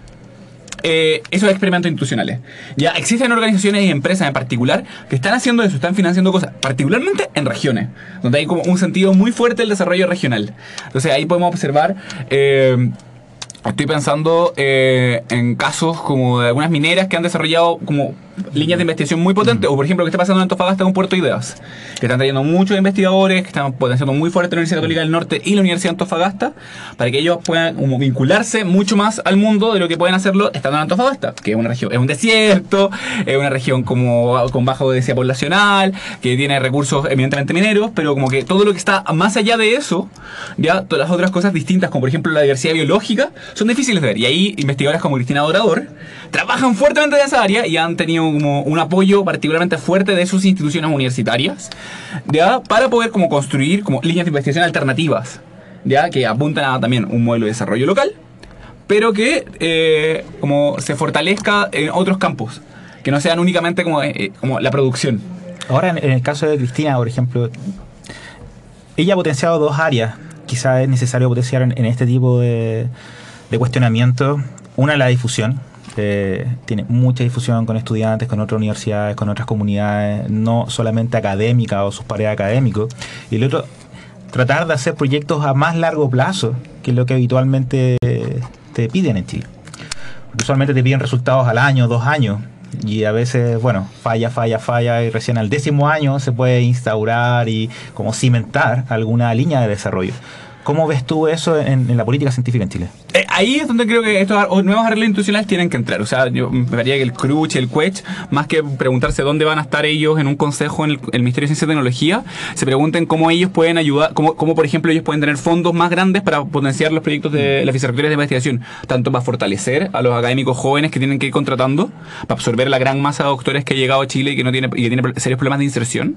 Speaker 6: eh, esos experimentos institucionales. Ya existen organizaciones y empresas en particular que están haciendo eso, están financiando cosas, particularmente en regiones, donde hay como un sentido muy fuerte del desarrollo regional. Entonces ahí podemos observar... eh, Estoy pensando eh, en casos como de algunas mineras que han desarrollado como líneas de investigación muy potentes, o por ejemplo lo que está pasando en Antofagasta con Puerto Ideas, que están trayendo muchos investigadores, que están potenciando muy fuerte la Universidad Católica del Norte y la Universidad de Antofagasta, para que ellos puedan como vincularse mucho más al mundo de lo que pueden hacerlo estando en Antofagasta, que es una región, es un desierto, es una región como con baja densidad poblacional, que tiene recursos eminentemente mineros, pero como que todo lo que está más allá de eso, ya todas las otras cosas distintas, como por ejemplo la diversidad biológica, son difíciles de ver. Y ahí investigadores como Cristina Dorador trabajan fuertemente en esa área y han tenido como un apoyo particularmente fuerte de sus instituciones universitarias, ya para poder como construir como líneas de investigación alternativas, ya que apuntan a también un modelo de desarrollo local pero que eh, como se fortalezca en otros campos, que no sean únicamente como, eh, como la producción.
Speaker 4: Ahora, en, en el caso de Cristina, por ejemplo, ella ha potenciado dos áreas. Quizás es necesario potenciar en, en este tipo de, de cuestionamiento. Una, la difusión. Tiene mucha difusión con estudiantes, con otras universidades, con otras comunidades, no solamente académicas o sus pares académicos. Y el otro, tratar de hacer proyectos a más largo plazo, que lo que habitualmente te piden en Chile. Usualmente te piden resultados al año, dos años, y a veces, bueno, falla, falla, falla, y recién al décimo año se puede instaurar y como cimentar alguna línea de desarrollo. ¿Cómo ves tú eso en, en la política científica en Chile?
Speaker 6: Eh, ahí es donde creo que estos nuevos arreglos institucionales tienen que entrar. O sea, yo me que el CRUCH el QUECH, más que preguntarse dónde van a estar ellos en un consejo en el, el Ministerio de Ciencia y Tecnología, se pregunten cómo ellos pueden ayudar, cómo, cómo, por ejemplo ellos pueden tener fondos más grandes para potenciar los proyectos de las vicerrectorías de investigación, tanto para fortalecer a los académicos jóvenes que tienen que ir contratando, para absorber la gran masa de doctores que ha llegado a Chile y que no tiene, y que tiene serios problemas de inserción.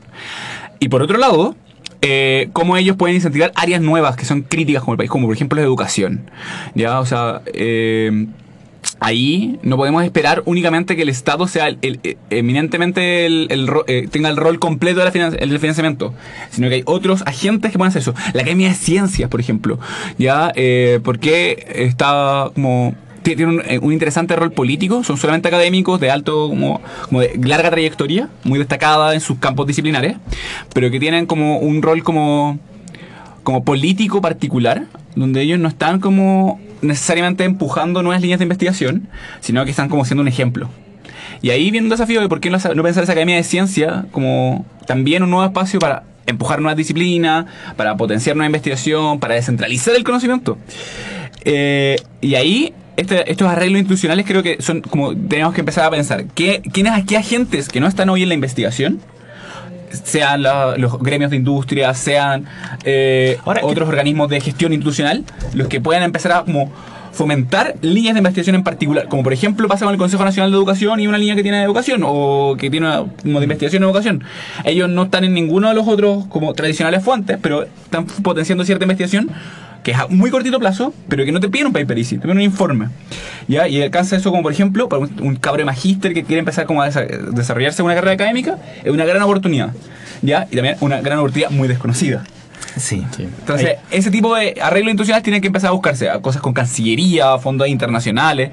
Speaker 6: Y por otro lado, eh, cómo ellos pueden incentivar áreas nuevas que son críticas como el país, como por ejemplo la educación. Ya, o sea, eh, ahí no podemos esperar únicamente que el Estado sea eh, eminentemente eh, tenga el rol completo del financiamiento, sino que hay otros agentes que pueden hacer eso. La Academia de Ciencias, por ejemplo, ya, eh, porque está como ti- tiene un, eh, un interesante rol político, son solamente académicos de alto, como, de larga trayectoria, muy destacada en sus campos disciplinares, pero que tienen como un rol como como político particular, donde ellos no están como necesariamente empujando nuevas líneas de investigación, sino que están como siendo un ejemplo. Y ahí viene un desafío de por qué no pensar esa academia de ciencia como también un nuevo espacio para empujar nuevas disciplinas, para potenciar nueva investigación, para descentralizar el conocimiento. Eh, y ahí este- estos arreglos institucionales creo que son como tenemos que empezar a pensar, ¿qué, ¿quiénes, qué agentes que no están hoy en la investigación? sean la- los gremios de industria, sean eh,
Speaker 4: Ahora,
Speaker 6: otros organismos de gestión institucional, los que puedan empezar a como fomentar líneas de investigación en particular, como por ejemplo pasa con el Consejo Nacional de Educación y una línea que tiene de educación o que tiene una, como de investigación en educación. Ellos no están en ninguno de los otros como tradicionales fuentes, pero están potenciando cierta investigación que es a muy cortito plazo, pero que no te piden un paper easy, te piden un informe. ¿ya? Y alcanza eso como por ejemplo, para un, un magíster que quiere empezar como a desa- desarrollarse en una carrera académica, es una gran oportunidad. ¿ya? Y también una gran oportunidad muy desconocida.
Speaker 4: Sí.
Speaker 6: Entonces, ese tipo de arreglos institucionales tienen que empezar a buscarse a cosas con Cancillería, fondos internacionales,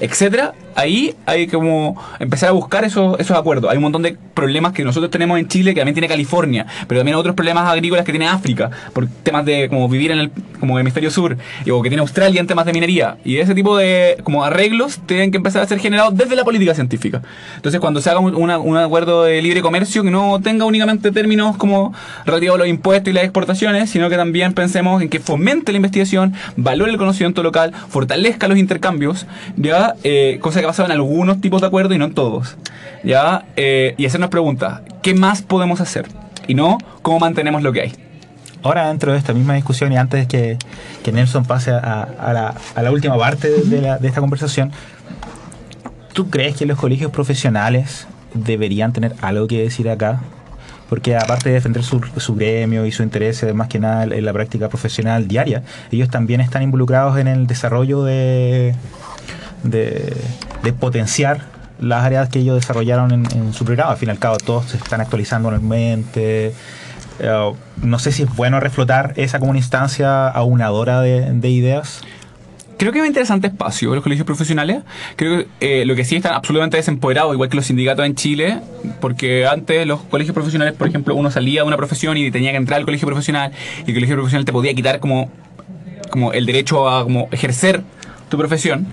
Speaker 6: etcétera. Ahí hay como empezar a buscar esos, esos acuerdos. Hay un montón de problemas que nosotros tenemos en Chile, que también tiene California, pero también otros problemas agrícolas que tiene África, por temas de como vivir en el como hemisferio sur, o que tiene Australia en temas de minería. Y ese tipo de como arreglos tienen que empezar a ser generados desde la política científica. Entonces, cuando se haga un, una- un acuerdo de libre comercio que no tenga únicamente términos como relativos a los impuestos y las exportaciones, sino que también pensemos en que fomente la investigación, valore el conocimiento local, fortalezca los intercambios, ya Eh, cosa que ha pasado en algunos tipos de acuerdos y no en todos, ya Eh, y hacernos preguntas, ¿qué más podemos hacer? Y no cómo mantenemos lo que hay.
Speaker 4: Ahora, dentro de esta misma discusión y antes que, que Nelson pase a, a la, a la última parte de, de la- de esta conversación, ¿tú crees que los colegios profesionales deberían tener algo que decir acá? Porque aparte de defender su, su gremio y su interés eh, más que nada en la práctica profesional diaria, ellos también están involucrados en el desarrollo de, de, de potenciar las áreas que ellos desarrollaron en, en su programa. Al fin y al cabo, todos se están actualizando anualmente. Eh, no sé si es bueno reflotar esa como una instancia aunadora de, de ideas.
Speaker 6: Creo que es un interesante espacio los colegios profesionales. Creo que eh, lo que sí están absolutamente desempoderados, igual que los sindicatos en Chile, porque antes los colegios profesionales, por ejemplo, uno salía de una profesión y tenía que entrar al colegio profesional y el colegio profesional te podía quitar como, como el derecho a como ejercer tu profesión,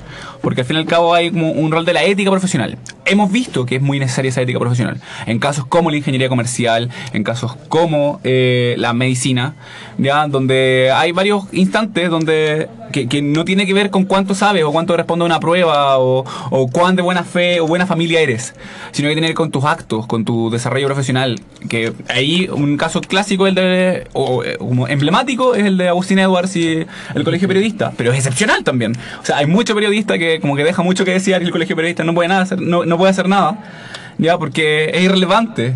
Speaker 6: porque al fin y al cabo hay como un rol de la ética profesional. Hemos visto que es muy necesaria esa ética profesional. En casos como la ingeniería comercial, en casos como eh, la medicina, ya donde hay varios instantes donde que, que no tiene que ver con cuánto sabes o cuánto responde a una prueba o, o cuán de buena fe o buena familia eres, sino que tiene que ver con tus actos, con tu desarrollo profesional. Que ahí un caso clásico, el de, o eh, como emblemático, es el de Agustín Edwards y el colegio periodista, pero es excepcional también. O sea, hay mucho periodista que como que deja mucho que desear y el colegio periodista no puede nada hacer, no, no puede hacer nada, ya, porque es irrelevante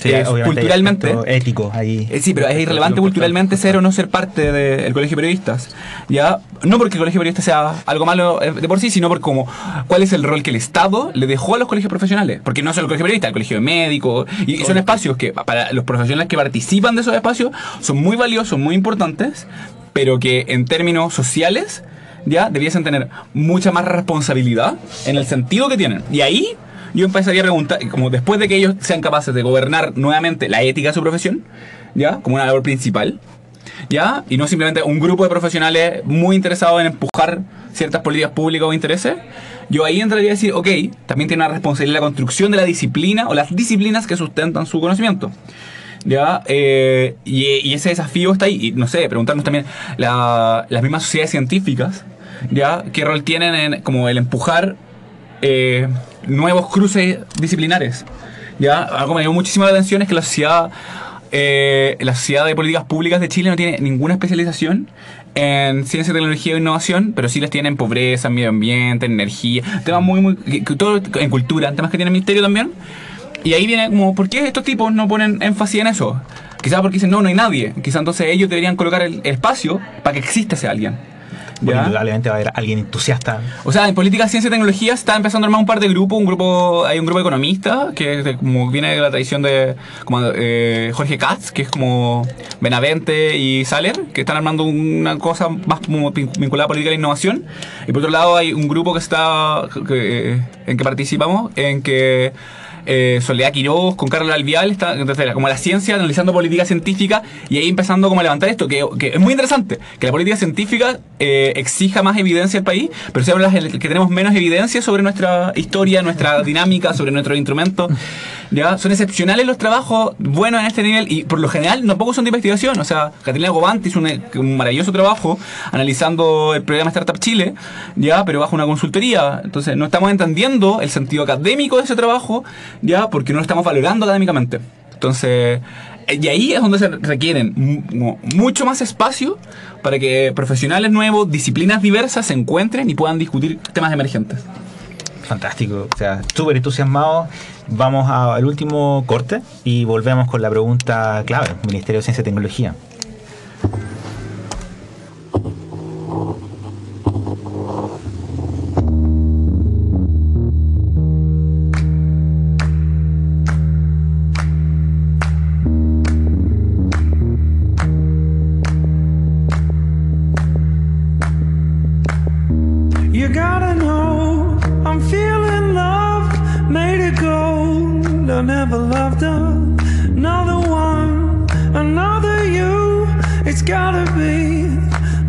Speaker 4: Sí,
Speaker 6: eh, culturalmente.
Speaker 4: éticos ahí.
Speaker 6: Eh, sí, pero es irrelevante culturalmente ser o no ser parte del colegio de periodistas. ¿ya? No porque el colegio de periodistas sea algo malo eh, de por sí, sino por como cuál es el rol que el Estado le dejó a los colegios profesionales. Porque no solo el colegio de periodistas, el colegio de médicos, y, y son espacios que para los profesionales que participan de esos espacios son muy valiosos, muy importantes, pero que en términos sociales ya debiesen tener mucha más responsabilidad en el sentido que tienen. Y ahí yo empezaría a preguntar, como después de que ellos sean capaces de gobernar nuevamente la ética de su profesión, ya, como una labor principal, ya, y no simplemente un grupo de profesionales muy interesados en empujar ciertas políticas públicas o intereses, yo ahí entraría a decir, ok, también tiene una responsabilidad la construcción de la disciplina o las disciplinas que sustentan su conocimiento. ¿Ya? Eh, y, ese desafío está ahí. Y no sé, preguntarnos también la- las mismas sociedades científicas, ¿ya? ¿Qué rol tienen en como el empujar eh, nuevos cruces disciplinares? ¿ya? Algo me llamó muchísimo la atención es que la sociedad, eh, la sociedad de políticas públicas de Chile no tiene ninguna especialización en ciencia, tecnología e innovación, pero sí las tiene en pobreza, medio ambiente, en energía, temas muy, muy, en cultura, temas que tiene el ministerio también. Y ahí viene como, ¿por qué estos tipos no ponen énfasis en eso? Quizás porque dicen, no, no hay nadie. Quizás entonces ellos deberían colocar el espacio para que exista ese alguien.
Speaker 4: Bueno, indudablemente va a haber alguien entusiasta.
Speaker 6: O sea, en política, ciencia y tecnología está empezando a armar un par de grupos. Un grupo, hay un grupo de economistas que de- como viene de la tradición de como, eh, Jorge Katz, que es como Benavente y Saler, que están armando una cosa más vinculada a política e innovación. Y por otro lado hay un grupo que está que, eh, en que participamos, en que eh, Soledad Quiroz con Carlos Alvial está entonces, como la ciencia analizando política científica y ahí empezando como a levantar esto que, que es muy interesante que la política científica eh, exija más evidencia al país pero siempre las que tenemos menos evidencia sobre nuestra historia nuestra <laughs> dinámica sobre nuestros instrumentos ya son excepcionales los trabajos buenos en este nivel y por lo general no pocos son de investigación. O sea Catalina Gobant hizo un, un maravilloso trabajo analizando el programa Startup Chile ya pero bajo una consultoría. Entonces no estamos entendiendo el sentido académico de ese trabajo ya porque no lo estamos valorando académicamente entonces eh, y ahí es donde se requieren mu- mu- mucho más espacio para que profesionales nuevos, disciplinas diversas se encuentren y puedan discutir temas emergentes.
Speaker 4: Fantástico, o sea, súper entusiasmado. Vamos al último corte y volvemos con la pregunta clave, Ministerio de Ciencia y Tecnología.
Speaker 8: I never loved another one, another you. It's gotta be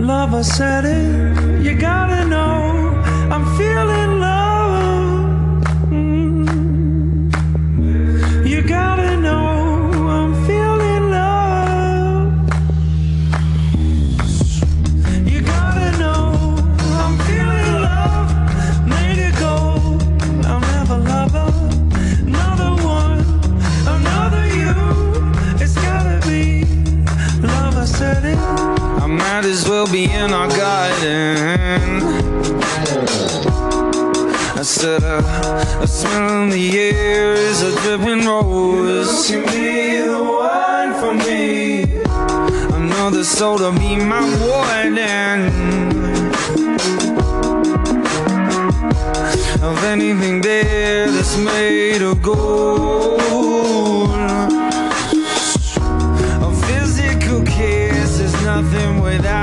Speaker 8: love. I said it. You gotta know I'm feeling Soul to be my warden Of anything there that's made of gold. A physical kiss is nothing without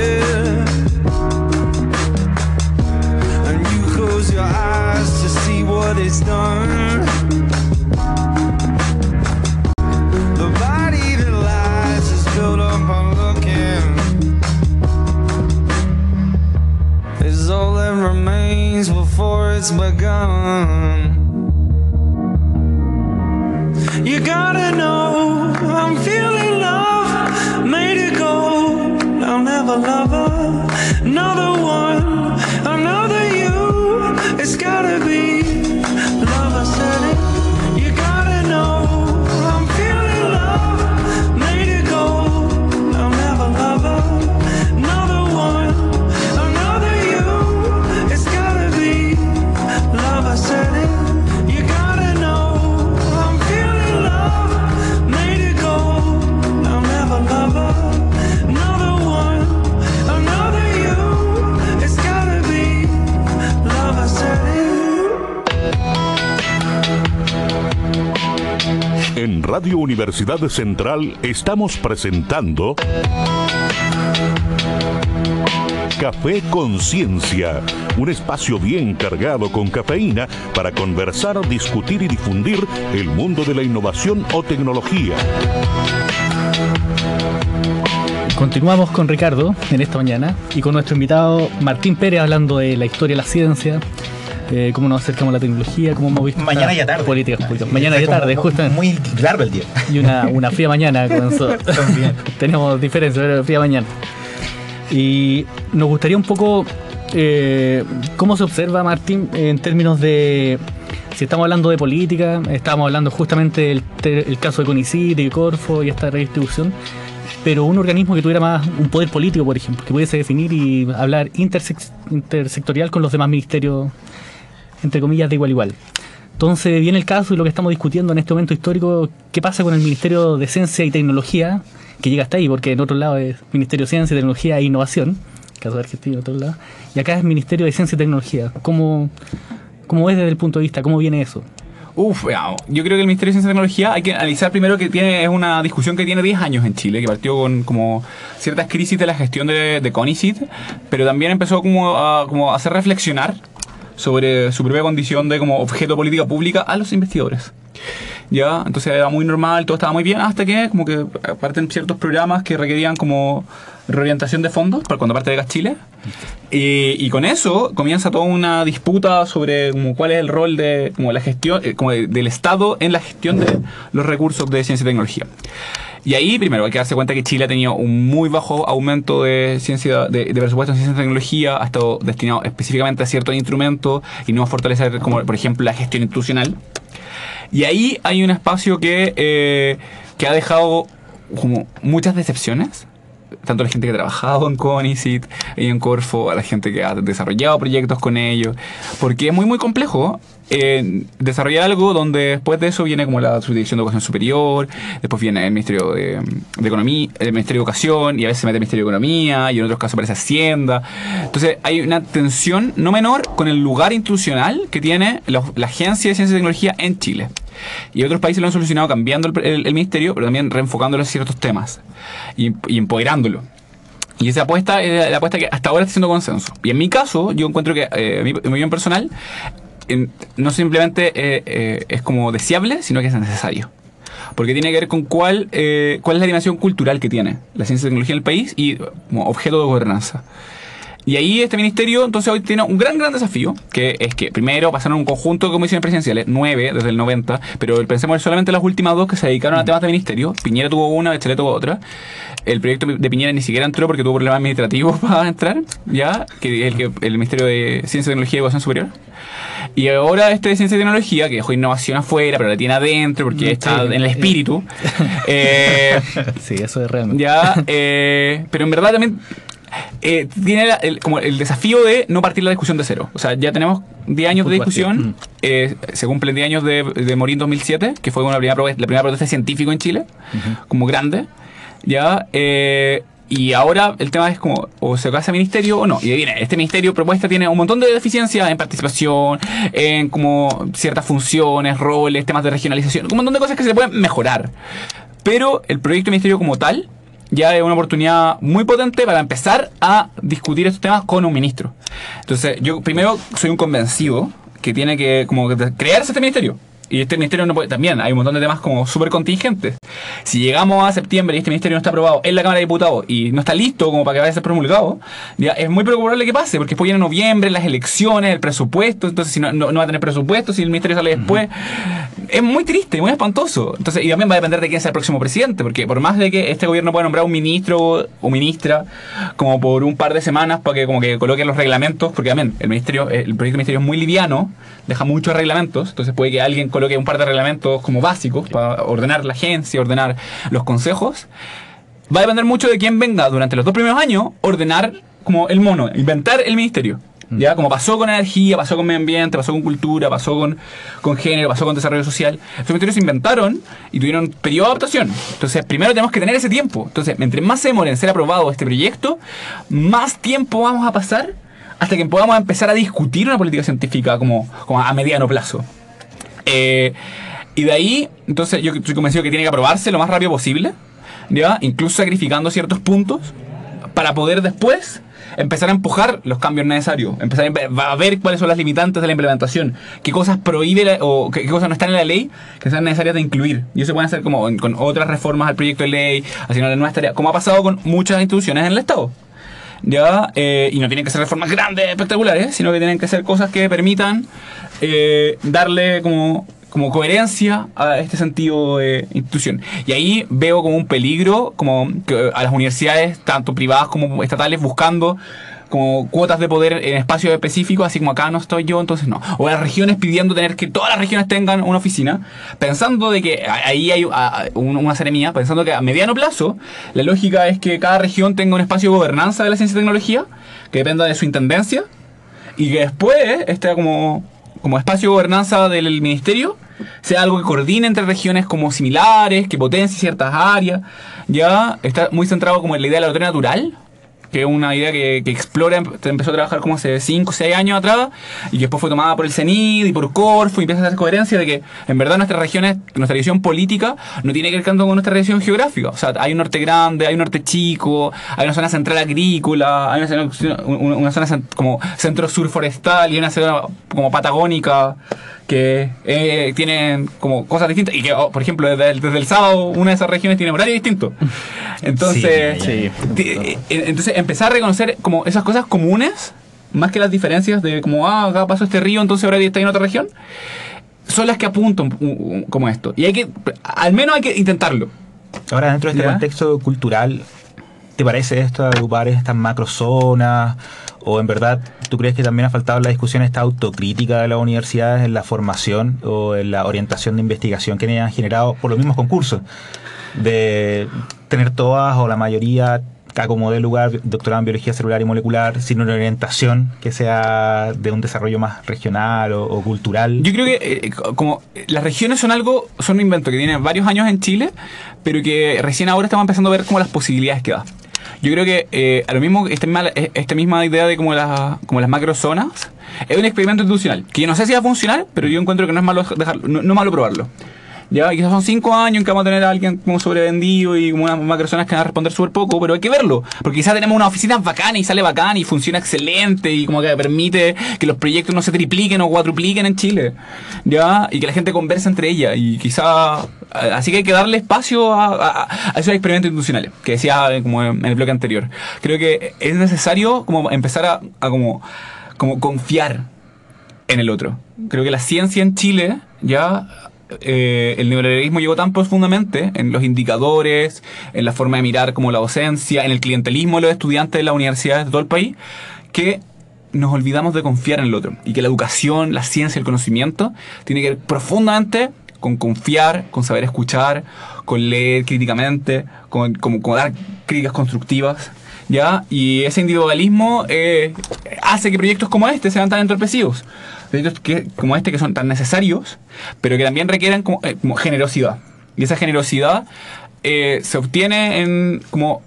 Speaker 8: What it's done. The body that lies is built up on looking. Is all that remains before it's begun.
Speaker 1: Radio Universidad Central estamos presentando Café Conciencia, un espacio bien cargado con cafeína para conversar, discutir y difundir el mundo de la innovación o tecnología.
Speaker 5: Continuamos con Ricardo en esta mañana y con nuestro invitado Martín Pérez hablando de la historia de la ciencia, eh, cómo nos acercamos a la tecnología, cómo hemos visto
Speaker 4: Mañana
Speaker 5: estas
Speaker 4: y a tarde.
Speaker 5: políticas públicas. Mañana y a
Speaker 4: Fue
Speaker 5: tarde, justamente.
Speaker 4: Muy largo el día.
Speaker 5: Y una, una fría mañana comenzó. <laughs>
Speaker 4: También. <laughs>
Speaker 5: Tenemos diferencias, pero fría mañana. Y nos gustaría un poco eh, cómo se observa, Martín, en términos de. Si estamos hablando de política, estamos hablando justamente del el caso de CONICIT y Corfo y esta redistribución, pero un organismo que tuviera más un poder político, por ejemplo, que pudiese definir y hablar intersectorial con los demás ministerios, entre comillas, de igual igual. Entonces viene el caso y lo que estamos discutiendo en este momento histórico, ¿qué pasa con el Ministerio de Ciencia y Tecnología? Que llega hasta ahí, porque en otro lado es Ministerio de Ciencia, Tecnología e Innovación, caso de Argentina, en otro lado, y acá es Ministerio de Ciencia y Tecnología. ¿Cómo, cómo es desde el punto de vista? ¿Cómo viene eso?
Speaker 6: Uf, veamos. yo creo que el Ministerio de Ciencia y Tecnología hay que analizar primero que tiene es una discusión que tiene 10 años en Chile, que partió con como ciertas crisis de la gestión de, de pero también empezó como como a hacer reflexionar sobre su propia condición de como objeto de política pública a los investigadores. Ya, entonces era muy normal, todo estaba muy bien, hasta que como que parten ciertos programas que requerían como reorientación de fondos para cuando parte de Gas Chile. Y, y con eso comienza toda una disputa sobre como, cuál es el rol de como la gestión eh, como de- del Estado en la gestión de los recursos de ciencia y tecnología. Y ahí, primero, hay que darse cuenta que Chile ha tenido un muy bajo aumento de ciencia de, presupuesto en ciencia y tecnología, ha estado destinado específicamente a ciertos instrumentos y no a fortalecer, como por ejemplo, la gestión institucional. Y ahí hay un espacio que, eh, que ha dejado como muchas decepciones. Tanto la gente que ha trabajado en CONICIT y en Corfo, a la gente que ha desarrollado proyectos con ellos. Porque es muy, muy complejo eh, desarrollar algo donde después de eso viene como la subdirección de educación superior, después viene el Ministerio de, Economía, el Ministerio de Educación, y a veces se mete el Ministerio de Economía, y en otros casos aparece Hacienda. Entonces hay una tensión no menor con el lugar institucional que tiene la, Agencia de Ciencia y Tecnología en Chile. Y otros países lo han solucionado cambiando el, ministerio, pero también reenfocándolo en ciertos temas y, empoderándolo. Y esa apuesta es la apuesta que hasta ahora está siendo consenso. Y en mi caso, yo encuentro que, eh, mi mi opinión personal, no simplemente eh, eh, es como deseable, sino que es necesario. Porque tiene que ver con cuál, eh, cuál es la dimensión cultural que tiene la ciencia y tecnología en el país y como objeto de gobernanza. Y ahí este ministerio entonces hoy tiene un gran, gran desafío, que es que primero pasaron un conjunto de comisiones presidenciales, nueve desde el 90, pero pensemos solamente las últimas dos que se dedicaron a temas de ministerio. Piñera tuvo una, Bachelet tuvo otra. El proyecto de Piñera ni siquiera entró porque tuvo problemas administrativos <laughs> para entrar, ya, que es el, que, el Ministerio de Ciencia, Tecnología y Educación Superior. Y ahora este de Ciencia y Tecnología, que dejó innovación afuera, pero la tiene adentro porque está en el espíritu. <laughs> Eh,
Speaker 5: Sí, eso es realmente.
Speaker 6: ya, eh, pero en verdad también eh, tiene la- el, como el desafío de no partir la discusión de cero. O sea, ya tenemos 10 años de discusión. eh, se cumplen 10 años de, de morir en 2007, que fue una primera, prove- la primera protesta científica en Chile, como grande. Ya. eh, y ahora el tema es como, o se casa ministerio o no. Y viene, este ministerio propuesta tiene un montón de deficiencias en participación, en como ciertas funciones, roles, temas de regionalización, un montón de cosas que se pueden mejorar. Pero el proyecto de ministerio como tal ya es una oportunidad muy potente para empezar a discutir estos temas con un ministro. Entonces, yo primero soy un convencido que tiene que como crearse este ministerio. Y este ministerio no puede, también hay un montón de temas como súper contingentes. Si llegamos a septiembre y este ministerio no está aprobado en la Cámara de Diputados y no está listo como para que vaya a ser promulgado, ya es muy probable que pase, porque después viene noviembre, las elecciones, el presupuesto, entonces si no, no, no va a tener presupuesto, si el ministerio sale después, es muy triste, muy espantoso. Entonces, y también va a depender de quién sea el próximo presidente, porque por más de que este gobierno pueda nombrar un ministro o ministra como por un par de semanas para que como que coloquen los reglamentos, porque también el ministerio, el proyecto de ministerio es muy liviano, deja muchos reglamentos, entonces puede que alguien coloque un par de reglamentos como básicos para ordenar la agencia, ordenar los consejos. Va a depender mucho de quién venga durante los dos primeros años ordenar como el mono, inventar el ministerio. Ya, como pasó con energía, pasó con medio ambiente, pasó con cultura, pasó con, con género, pasó con desarrollo social. Esos ministerios se inventaron y tuvieron periodo de adaptación. Entonces, primero tenemos que tener ese tiempo. Entonces, mientras más se demore en ser aprobado este proyecto, más tiempo vamos a pasar hasta que podamos empezar a discutir una política científica como, como a mediano plazo. Eh, y de ahí, entonces yo estoy convencido que tiene que aprobarse lo más rápido posible, ¿ya? incluso sacrificando ciertos puntos, para poder después empezar a empujar los cambios necesarios, empezar a, ver cuáles son las limitantes de la implementación, qué cosas prohíbe la- o qué, cosas no están en la ley que sean necesarias de incluir. Y eso puede hacer como con otras reformas al proyecto de ley, asignarle nuevas tareas, como ha pasado con muchas instituciones en el Estado. ¿Ya? Eh, y no tienen que ser reformas grandes, espectaculares, sino que tienen que ser cosas que permitan eh, darle como, como coherencia a este sentido de institución. Y ahí veo como un peligro como que a las universidades, tanto privadas como estatales, buscando como cuotas de poder en espacios específicos, así como acá no estoy yo, entonces no. O las regiones pidiendo tener que todas las regiones tengan una oficina, pensando de que ahí hay una seremía, pensando que a mediano plazo la lógica es que cada región tenga un espacio de gobernanza de la ciencia y tecnología que dependa de su intendencia y que después este como, como espacio de gobernanza del ministerio sea algo que coordine entre regiones como similares, que potencie ciertas áreas, ya está muy centrado como en la idea de la lotería natural, que es una idea que, que explora, em- empezó a trabajar como hace 5 o 6 años atrás, y que después fue tomada por el CENID y por Corfo, y empieza a hacer coherencia de que en verdad nuestras regiones, nuestra visión política, no tiene que ver tanto con nuestra región geográfica. O sea, hay un norte grande, hay un norte chico, hay una zona central agrícola, hay una, zona- una- zona como centro-sur forestal y una zona como patagónica que eh, tienen como cosas distintas y que, oh, por ejemplo, desde el, desde el sábado una de esas regiones tiene horario distinto. <laughs> Entonces,
Speaker 4: Sí,
Speaker 6: ti- eh, entonces empezar a reconocer como esas cosas comunes, más que las diferencias de como, ah, acá pasó este río, entonces ahora está en otra región, son las que apuntan como esto. Y hay que, al menos hay que intentarlo.
Speaker 4: Ahora, dentro de este
Speaker 6: ¿Ya?
Speaker 4: contexto cultural, ¿te parece esto agrupar estas macrozonas? ¿O en verdad tú crees que también ha faltado la discusión esta autocrítica de las universidades en la formación o en la orientación de investigación que han generado por los mismos concursos? De tener todas o la mayoría a como dé lugar doctorado en biología celular y molecular sin una orientación que sea de un desarrollo más regional o, o cultural.
Speaker 6: Yo creo que eh, co- como las regiones son algo, son un invento que tiene varios años en Chile, pero que recién ahora estamos empezando a ver como las posibilidades que da. Yo creo que eh, a lo mismo, esta misma, eh, esta misma idea de como, las como las macrozonas es un experimento institucional, que yo no sé si va a funcionar, pero yo encuentro que no es malo dejarlo, no, no es malo probarlo. Ya, quizás son cinco años en que vamos a tener a alguien como sobrevendido y como unas macrozonas que van a responder súper poco, pero hay que verlo. Porque quizás tenemos una oficina bacana y sale bacán y funciona excelente y como que permite que los proyectos no se tripliquen o cuadrupliquen en Chile. Ya, y que la gente converse entre ellas. Y quizás. Así que hay que darle espacio a, a- a esos experimentos institucionales que decía eh, como en el bloque anterior. Creo que es necesario como empezar a, a como, como confiar en el otro. Creo que la ciencia en Chile ya eh, el neoliberalismo llegó tan profundamente en los indicadores, en la forma de mirar como la docencia, en el clientelismo de los estudiantes de las universidades de todo el país, que nos olvidamos de confiar en el otro. Y que la educación, la ciencia, el conocimiento tiene que ver profundamente con confiar, con saber escuchar, con leer críticamente, con, con- con dar críticas constructivas. ¿Ya? Y ese individualismo eh, hace que proyectos como este sean tan entorpecidos. Proyectos que, como este que son tan necesarios, pero que también requieren como, eh, generosidad. Y esa generosidad eh, se obtiene en como,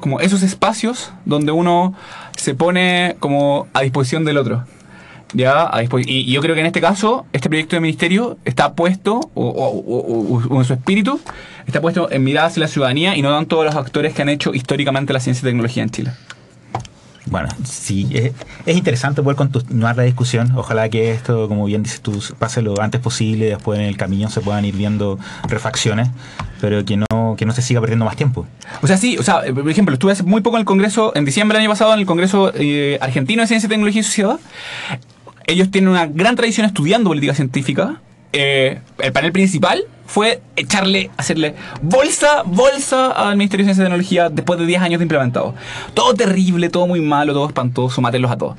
Speaker 6: como esos espacios donde uno se pone como a disposición del otro. Ya, a y, y yo creo que en este caso, este proyecto de ministerio está puesto, o, o- o- o- o en su espíritu, está puesto en miradas hacia la ciudadanía y no dan todos los actores que han hecho históricamente la ciencia y tecnología en Chile.
Speaker 4: Bueno, sí, es, es interesante poder continuar la discusión. Ojalá que esto, como bien dices tú, pase lo antes posible. Después en el camino se puedan ir viendo refacciones, pero que no, que no se siga perdiendo más tiempo.
Speaker 6: O sea, sí, o sea, por ejemplo, estuve hace muy poco en el Congreso, en diciembre del año pasado, en el Congreso eh, Argentino de Ciencia, Tecnología y Sociedad. Ellos tienen una gran tradición estudiando política científica. Eh, el panel principal fue echarle, hacerle bolsa, bolsa al Ministerio de Ciencia y Tecnología después de 10 años de implementado. Todo terrible, todo muy malo, todo espantoso, mátenlos a todos.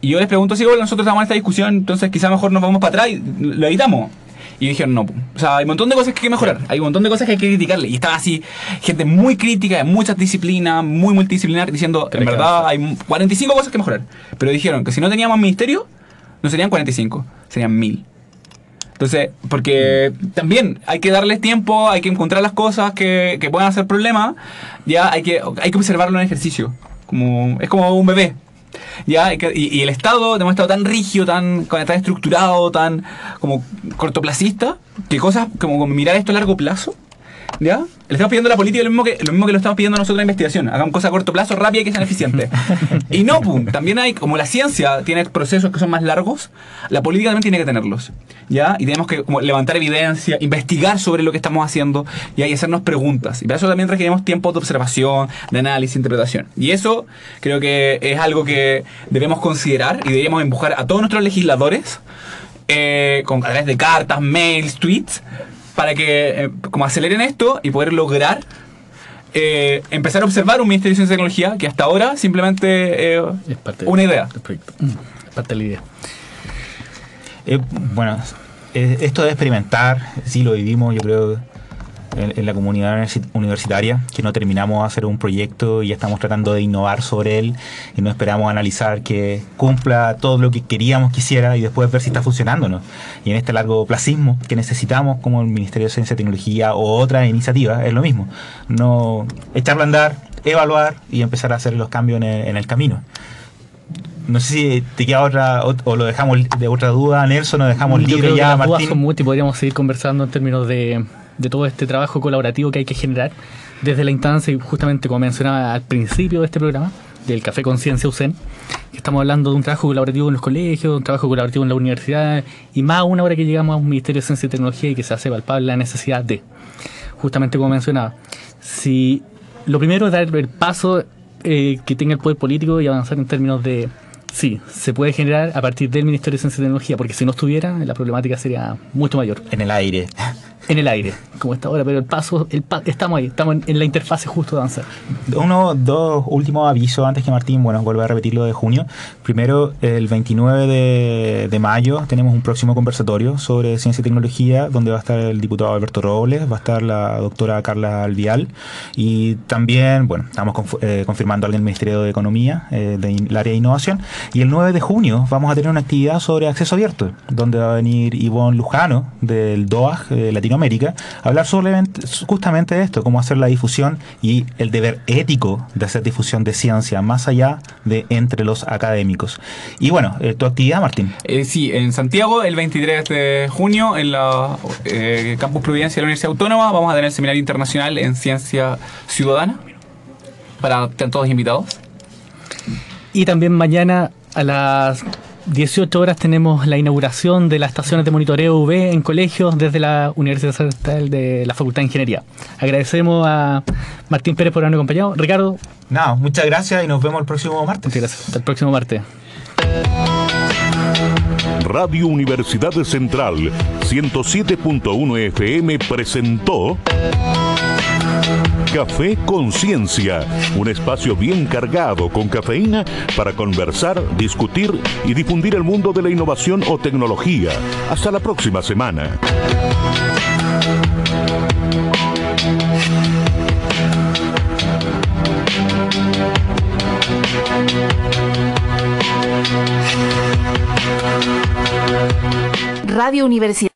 Speaker 6: Y yo les pregunto si bueno, nosotros estamos en esta discusión, entonces quizá mejor nos vamos para atrás y lo evitamos. Y dijeron, no, o sea, hay un montón de cosas que hay que mejorar, hay un montón de cosas que hay que criticarle. Y estaba así, gente muy crítica, de muchas disciplinas, muy multidisciplinar, diciendo, en verdad, hay 45 cosas que mejorar. Pero dijeron que si no teníamos ministerio, no serían 45, serían 1000. Entonces, porque también hay que darles tiempo, hay que encontrar las cosas que, que puedan hacer problemas, ya hay que, hay que observarlo en ejercicio. Como, es como un bebé. Ya, y, y el Estado hemos estado tan rígido, tan, tan estructurado, tan como cortoplacista, que cosas como mirar esto a largo plazo, ¿ya? Le estamos pidiendo a la política lo mismo que lo mismo que lo estamos pidiendo a nosotros en la investigación. Hagamos cosas a corto plazo, rápidas y que sean eficientes. <laughs> y no, pum, también hay, como la ciencia tiene procesos que son más largos, la política también tiene que tenerlos. ¿Ya? Y tenemos que como, levantar evidencia, investigar sobre lo que estamos haciendo ¿ya? y hacernos preguntas. Y para eso también requerimos tiempo de observación, de análisis, interpretación. Y eso creo que es algo que debemos considerar y deberíamos empujar a todos nuestros legisladores eh, con, a través de cartas, mails, tweets, para que eh, como aceleren esto y poder lograr eh, empezar a observar un Ministerio de Ciencia y Tecnología que hasta ahora simplemente eh,
Speaker 5: Es parte
Speaker 6: una idea.
Speaker 5: del proyecto. Mm, Es parte de la idea.
Speaker 4: Eh, bueno, eh, esto de experimentar, sí lo vivimos, yo creo, en, en la comunidad universi- universitaria, que no terminamos de hacer un proyecto y ya estamos tratando de innovar sobre él y no esperamos analizar que cumpla todo lo que queríamos que hiciera y después ver si está funcionando o no. Y en este largo placismo que necesitamos como el Ministerio de Ciencia y Tecnología o otra iniciativa, es lo mismo. No echarlo a andar, evaluar y empezar a hacer los cambios en el, en el camino. No sé si te queda otra o, o lo dejamos de otra duda, Nelson, o dejamos
Speaker 5: Yo
Speaker 4: libre ya,
Speaker 5: las dudas
Speaker 4: Martín.
Speaker 5: son muchas y podríamos seguir conversando en términos de, de todo este trabajo colaborativo que hay que generar desde la instancia, y justamente como mencionaba al principio de este programa, del Café Conciencia UCEN, que estamos hablando de un trabajo colaborativo en los colegios, un trabajo colaborativo en la universidad, y más aún ahora que llegamos a un Ministerio de Ciencia y Tecnología y que se hace palpable la necesidad de, justamente como mencionaba, si lo primero es dar el paso eh, que tenga el poder político y avanzar en términos de sí, se puede generar a partir del Ministerio de Ciencia y Tecnología, porque si no estuviera, la problemática sería mucho mayor.
Speaker 4: En el aire.
Speaker 5: En el aire, como está ahora, pero el paso, el pa- estamos ahí, estamos en, en la interfase justo de avanzar.
Speaker 4: Uno, dos últimos avisos antes que Martín, bueno, vuelva a repetir lo de junio. Primero, el 29 de, mayo tenemos un próximo conversatorio sobre ciencia y tecnología, donde va a estar el diputado Alberto Robles, va a estar la doctora Carla Alvial y también, bueno, estamos conf- eh, confirmando a alguien del Ministerio de Economía, eh, del área de innovación. Y el 9 de junio vamos a tener una actividad sobre acceso abierto, donde va a venir Ivonne Lujano del DOAG Latinoamérica a hablar solamente, justamente de esto, cómo hacer la difusión y el deber ético de hacer difusión de ciencia más allá de entre los académicos. Y bueno, eh, tu actividad, Martín.
Speaker 6: Eh, sí, en Santiago, el 23 de junio, en la eh, Campus Providencia de la Universidad Autónoma, vamos a tener el seminario internacional en ciencia ciudadana. Para todos invitados.
Speaker 5: Y también mañana a las 18 horas tenemos la inauguración de las estaciones de monitoreo UV en colegios desde la Universidad Central de la Facultad de Ingeniería. Agradecemos a Martín Pérez por habernos acompañado. Ricardo,
Speaker 4: Nada, muchas gracias y nos vemos el próximo martes.
Speaker 5: muchas gracias. Hasta el próximo martes.
Speaker 1: Radio Universidad Central 107.1 FM presentó Café Conciencia, un espacio bien cargado con cafeína para conversar, discutir y difundir el mundo de la innovación o tecnología. Hasta la próxima semana.
Speaker 9: Radio Universidad